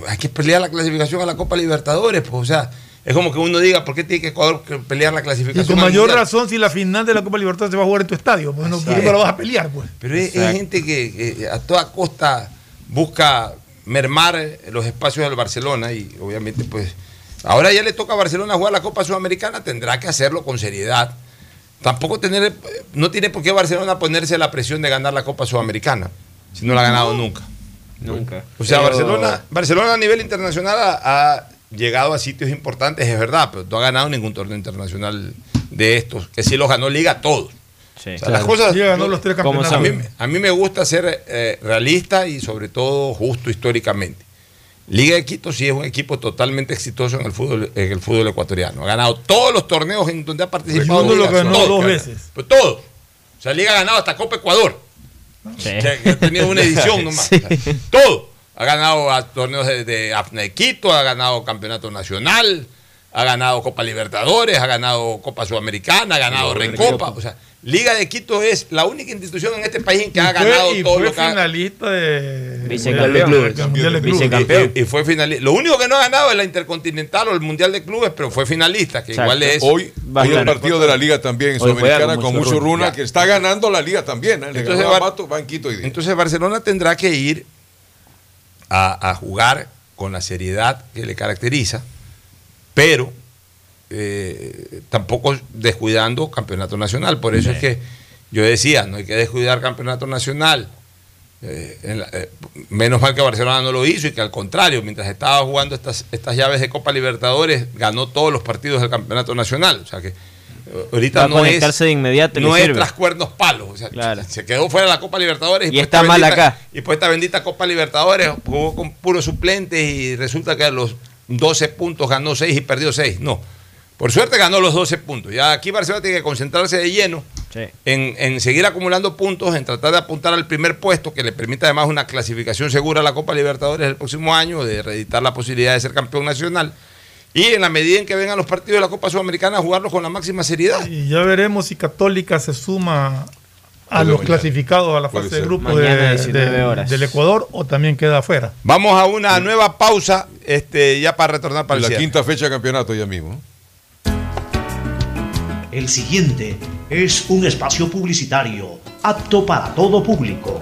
Speaker 3: Hay que pelear la clasificación a la Copa Libertadores, pues, o sea, es como que uno diga, ¿por qué tiene que Ecuador pelear la
Speaker 4: Y
Speaker 3: clasificación?
Speaker 4: con
Speaker 3: al
Speaker 4: mayor
Speaker 3: Mundial?
Speaker 4: razón si la final de la Copa Libertadores se va a jugar en tu estadio. Pues no,
Speaker 3: Así
Speaker 4: ¿por qué
Speaker 3: es.
Speaker 4: no la vas a pelear, pues?
Speaker 3: Pero es, es gente que, que a toda costa busca mermar eh, los espacios del Barcelona y obviamente pues ahora ya le toca a Barcelona jugar la Copa Sudamericana, tendrá que hacerlo con seriedad. Tampoco tener, no tiene por qué Barcelona ponerse la presión de ganar la Copa Sudamericana, si no la ha ganado nunca.
Speaker 20: Nunca.
Speaker 3: O sea,
Speaker 20: Pero-
Speaker 3: Barcelona, Barcelona a nivel internacional ha, ha llegado a sitios importantes, es verdad, pero no ha ganado ningún torneo internacional de estos, que sí los ganó Liga todos. O sea,
Speaker 4: Claro.
Speaker 3: las cosas,
Speaker 4: Sí, ganó los tres
Speaker 3: a mí,
Speaker 4: campeonatos.
Speaker 3: a mí me gusta ser eh, realista y sobre todo justo históricamente. Liga de Quito sí es un equipo totalmente exitoso en el fútbol, en el fútbol ecuatoriano. Ha ganado todos los torneos en donde ha participado.
Speaker 4: Segundo lo
Speaker 3: Liga,
Speaker 4: ganó
Speaker 3: todos
Speaker 4: dos veces.
Speaker 3: Pues todos. O sea, Liga ha ganado hasta Copa Ecuador. Que ha tenido una edición [LAUGHS] nomás.
Speaker 19: Sí.
Speaker 3: O sea, todo. Ha ganado a torneos de, de AFNA de Quito, ha ganado campeonato nacional, ha ganado Copa Libertadores, ha ganado Copa Sudamericana, ha ganado
Speaker 4: Sí,
Speaker 3: Recopa. O sea, Liga de Quito es la única institución en este país en que ha
Speaker 4: Y fue-
Speaker 3: ganado
Speaker 4: y
Speaker 3: todo
Speaker 4: fue
Speaker 3: lo que ha
Speaker 4: finalista de
Speaker 3: Vicecampeón.
Speaker 4: del Mundial de Clubes.
Speaker 3: Y, y fue finalista. Lo único que no ha ganado es la Intercontinental o el Mundial de Clubes, pero fue finalista, que igual es.
Speaker 18: Hoy, hoy el partido de la Liga también,
Speaker 3: juega
Speaker 18: Sudamericana,
Speaker 3: con mucho runa. Ya.
Speaker 18: que está ganando la Liga también. ¿eh? Le
Speaker 3: Entonces,
Speaker 18: ganó a
Speaker 3: Bar-
Speaker 18: Mato, va en Quito hoy día.
Speaker 3: Entonces Barcelona tendrá que ir a, a jugar con la seriedad que le caracteriza, pero eh, tampoco descuidando campeonato nacional. Por eso es que yo decía, no hay que descuidar campeonato nacional. Eh, en la- eh, menos mal que Barcelona no lo hizo y que al contrario, mientras estaba jugando estas, estas llaves de Copa Libertadores, ganó todos los partidos del campeonato nacional. O sea que ahorita
Speaker 20: Va a
Speaker 3: no es,
Speaker 20: conectarse de inmediato y
Speaker 3: no es tras cuernos palos. O sea, se quedó fuera de la Copa Libertadores
Speaker 20: Y
Speaker 3: por
Speaker 20: está
Speaker 3: esta
Speaker 20: mal
Speaker 3: bendita-
Speaker 20: acá.
Speaker 3: Y por esta bendita Copa Libertadores jugó con puros suplentes y resulta que a los 12 puntos ganó 6 y perdió 6. No. Por suerte ganó los 12 puntos. Ya aquí Barcelona tiene que concentrarse de lleno en, en seguir acumulando puntos, en tratar de apuntar al primer puesto, que le permita además una clasificación segura a la Copa Libertadores el próximo año, de reeditar la posibilidad de ser campeón nacional. Y en la medida en que vengan los partidos de la Copa Sudamericana, jugarlos con la máxima seriedad.
Speaker 4: Y ya veremos si Católica se suma a los clasificados a la fase de grupo de-
Speaker 20: 19
Speaker 4: de-
Speaker 20: horas.
Speaker 4: del Ecuador o también queda afuera.
Speaker 3: Vamos a una nueva pausa, este, ya para retornar para el
Speaker 18: la quinta fecha de campeonato ya mismo.
Speaker 5: El siguiente es un espacio publicitario apto para todo público.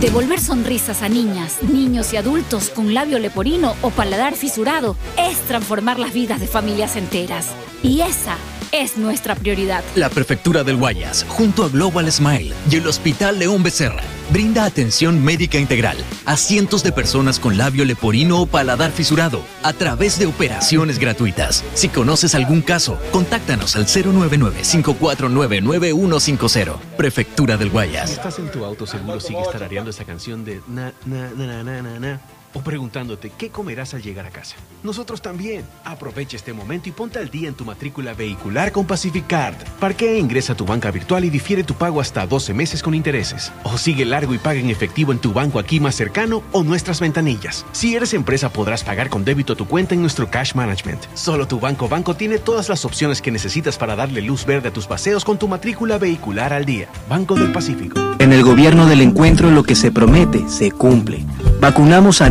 Speaker 7: Devolver sonrisas a niñas, niños y adultos con labio leporino o paladar fisurado es transformar las vidas de familias enteras. Y esa es nuestra prioridad.
Speaker 8: La Prefectura del Guayas, junto a Global Smile y el Hospital León Becerra, brinda atención médica integral a cientos de personas con labio leporino o paladar fisurado a través de operaciones gratuitas. Si conoces algún caso, contáctanos al 099-549-9150. Prefectura del
Speaker 9: Si
Speaker 8: Guayas.
Speaker 9: estás en tu auto, seguro sigues tarareando esa canción de na, na, na, na, na, na, na, o preguntándote qué comerás al llegar a casa. Nosotros también. Aprovecha este momento y ponte al día en tu matrícula vehicular con Pacificard. Parquea e ingresa a tu banca virtual y difiere tu pago hasta 12 meses con intereses. O sigue largo y paga en efectivo en tu banco aquí más cercano o nuestras ventanillas. Si eres empresa, podrás pagar con débito tu cuenta en nuestro Cash Management. Solo tu banco banco tiene todas las opciones que necesitas para darle luz verde a tus paseos con tu matrícula vehicular al día. Banco del Pacífico.
Speaker 2: En el gobierno del encuentro lo que se promete se cumple. Vacunamos a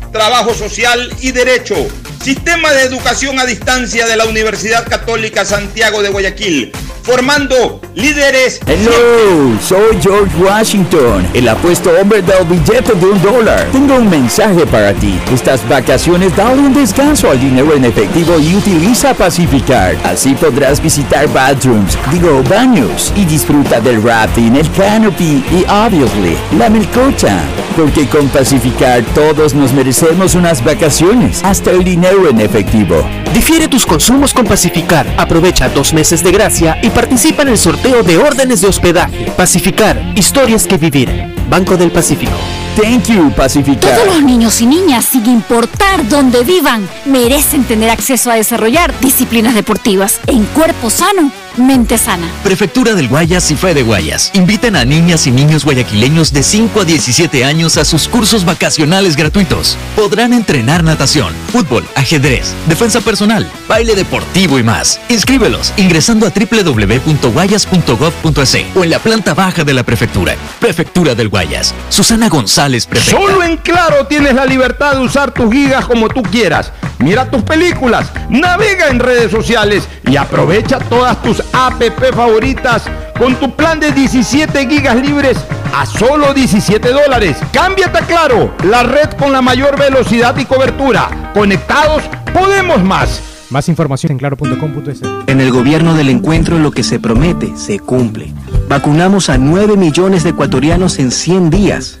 Speaker 22: trabajo social y derecho. Sistema de educación a distancia de la Universidad Católica Santiago de Guayaquil, formando líderes.
Speaker 1: Hello, soy George Washington, el apuesto hombre del billete de un dólar. Tengo un mensaje para ti. Estas vacaciones dale un descanso al dinero en efectivo y utiliza Pacificar. Así podrás visitar bathrooms, digo baños, y disfruta del rafting, el canopy y obviously la melcocha. Porque con Pacificar todos nos merecemos unas vacaciones, hasta el dinero en efectivo.
Speaker 2: Difiere tus consumos con Pacificar. Aprovecha dos meses de gracia y participa en el sorteo de órdenes de hospedaje. Pacificar, historias que vivir. Banco del Pacífico.
Speaker 1: Thank you, Pacificar.
Speaker 7: Todos los niños y niñas, sin importar dónde vivan, merecen tener acceso a desarrollar disciplinas deportivas en cuerpo sano, mente sana.
Speaker 8: Prefectura del Guayas y Fede Guayas invitan a niñas y niños guayaquileños de 5 a 17 años a sus cursos vacacionales gratuitos. Podrán entrenar natación, fútbol, ajedrez, defensa personal, baile deportivo y más. Inscríbelos ingresando a www.guayas.gov.es o en la planta baja de la prefectura. Prefectura del Guayas. Susana González, prefecta.
Speaker 21: Solo en Claro tienes la libertad de usar tus gigas como tú quieras. Mira tus películas, navega en redes sociales y aprovecha todas tus app favoritas con tu plan de 17 gigas libres a solo 17 dólares. Cámbiate a Claro, la red con la mayor velocidad y cobertura. Conectados, podemos más.
Speaker 13: Más información en claro.com.es.
Speaker 2: En el gobierno del encuentro lo que se promete se cumple. Vacunamos a 9 millones de ecuatorianos en 100 días.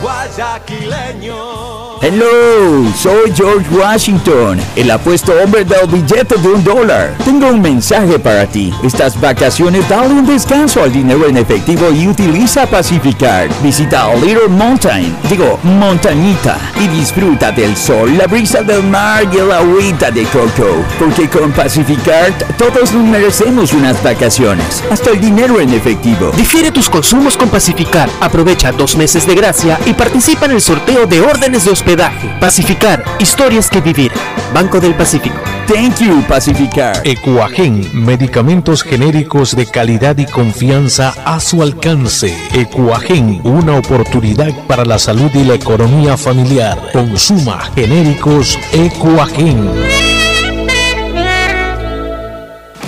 Speaker 23: Guayaquileño.
Speaker 1: Hello, soy George Washington, el apuesto hombre del billete de un dólar. Tengo un mensaje para ti. Estas vacaciones dale un descanso al dinero en efectivo y utiliza Pacificar. Visita Little Mountain, digo, montañita, y disfruta del sol, la brisa del mar y el agüita de coco. Porque con Pacificar todos nos merecemos unas vacaciones, hasta el dinero en efectivo.
Speaker 2: Difiere tus consumos con Pacificar. Aprovecha dos meses de gracia y participa en el sorteo de órdenes de hospedaje. Pacificar, historias que vivir. Banco del Pacífico.
Speaker 1: Thank you, Pacificar.
Speaker 24: Ecuagen, medicamentos genéricos de calidad y confianza a su alcance. Ecuagen, una oportunidad para la salud y la economía familiar. Consuma genéricos Ecuagen.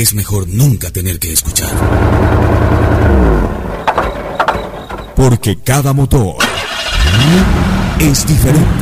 Speaker 25: es mejor nunca tener que escuchar. Porque cada motor es diferente.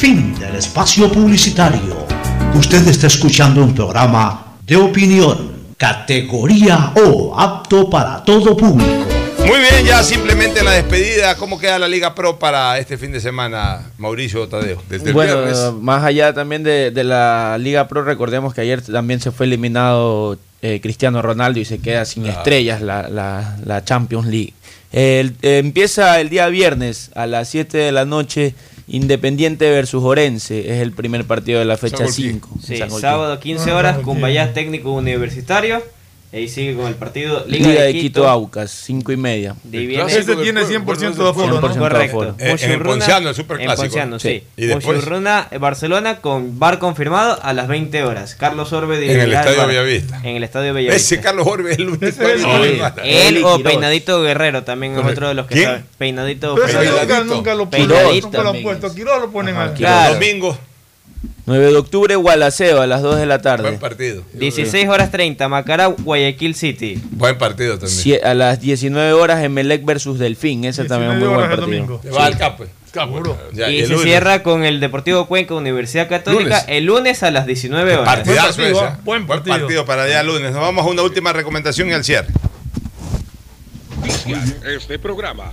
Speaker 6: Fin del espacio publicitario. Usted está escuchando un programa de opinión, categoría O, apto para todo público.
Speaker 18: Muy bien, ya simplemente la despedida. ¿Cómo queda la Liga Pro para este fin de semana, Mauricio Tadeo? Desde el
Speaker 19: bueno,
Speaker 18: viernes.
Speaker 19: más allá también de, de la Liga Pro, recordemos que ayer también se fue eliminado eh, Cristiano Ronaldo y se queda sin estrellas la, la- la Champions League. El- eh, empieza el día viernes a las 7 de la noche, Independiente versus Orense, es el primer partido de la fecha 5.
Speaker 20: Sí, sábado 15 horas, Cumbayá Técnico Universitario. Ahí sigue con el partido
Speaker 19: Liga, de Quito, Aucas, 5 y media.
Speaker 20: De
Speaker 4: Ese tiene 100% de aforo, ¿no?
Speaker 19: 100% de
Speaker 20: Correcto.
Speaker 18: Eh, en el Ponciano, el superclásico.
Speaker 20: En Ponciano, sí.
Speaker 18: Sí. Y después-
Speaker 20: Barcelona con bar confirmado a las 20 horas. Carlos Orbe
Speaker 18: En el Estadio. Bellavista.
Speaker 20: En el Estadio Bellavista.
Speaker 18: Ese Carlos Orbe es el único.
Speaker 20: Él o
Speaker 19: Quiroz.
Speaker 20: Peinadito Guerrero también es otro de los que
Speaker 18: ¿Quién?
Speaker 20: sabe. Peinadito
Speaker 4: Pero
Speaker 20: Guerrero.
Speaker 4: nunca, nunca lo
Speaker 20: Peinadito
Speaker 4: ponen, nunca lo han puesto. Quiroz lo ponen aquí.
Speaker 20: Claro.
Speaker 18: Domingo.
Speaker 19: 9 de octubre, Gualaceo, a las 2 de la tarde.
Speaker 18: Buen partido.
Speaker 20: 16 horas 30, Macará, Guayaquil City.
Speaker 18: Buen partido también.
Speaker 19: Sie- a las 19 horas, Emelec versus Delfín. Ese también es un muy
Speaker 4: 19
Speaker 19: buen partido.
Speaker 4: domingo.
Speaker 18: Te va al capo. Capo. Ya,
Speaker 20: y se
Speaker 18: lunes.
Speaker 20: cierra con el Deportivo Cuenca, Universidad Católica,
Speaker 18: Lunes.
Speaker 20: el lunes a las 19 horas.
Speaker 18: Partidazo
Speaker 4: Buen partido,
Speaker 18: ese.
Speaker 4: ¿ah? Buen partido.
Speaker 18: para el día lunes. Nos vamos a una última recomendación y al cierre.
Speaker 3: Este programa.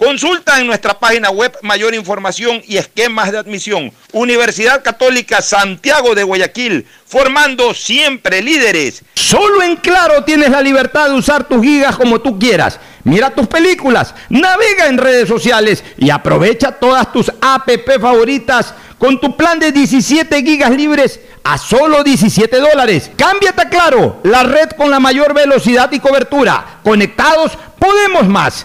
Speaker 26: Consulta en nuestra página web mayor información y esquemas de admisión. Universidad Católica Santiago de Guayaquil, formando siempre líderes.
Speaker 3: Solo en Claro tienes la libertad de usar tus gigas como tú quieras. Mira tus películas, navega en redes sociales y aprovecha todas tus app favoritas con tu plan de 17 gigas libres a solo 17 dólares. Cámbiate a Claro, la red con la mayor velocidad y cobertura. Conectados, podemos más.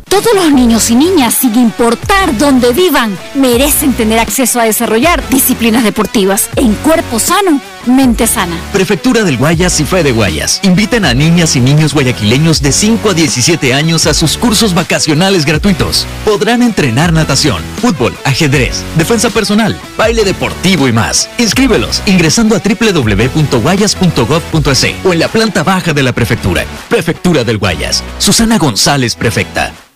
Speaker 7: Todos los niños y niñas, sin importar dónde vivan, merecen tener acceso a desarrollar disciplinas deportivas en cuerpo sano, mente sana.
Speaker 8: Prefectura del Guayas y Fe de Guayas. Invitan a niñas y niños guayaquileños de 5 a 17 años a sus cursos vacacionales gratuitos. Podrán entrenar natación, fútbol, ajedrez, defensa personal, baile deportivo y más. Inscríbelos ingresando a www.guayas.gov.es o en la planta baja de la prefectura. Prefectura del Guayas. Susana González, prefecta.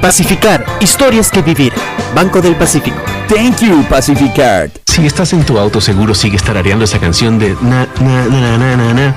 Speaker 2: Pacificar, historias que vivir. Banco del Pacífico.
Speaker 1: Thank you, Pacificard.
Speaker 9: Si estás en tu auto, seguro sigues tarareando esa canción de na, na, na, na, na, na,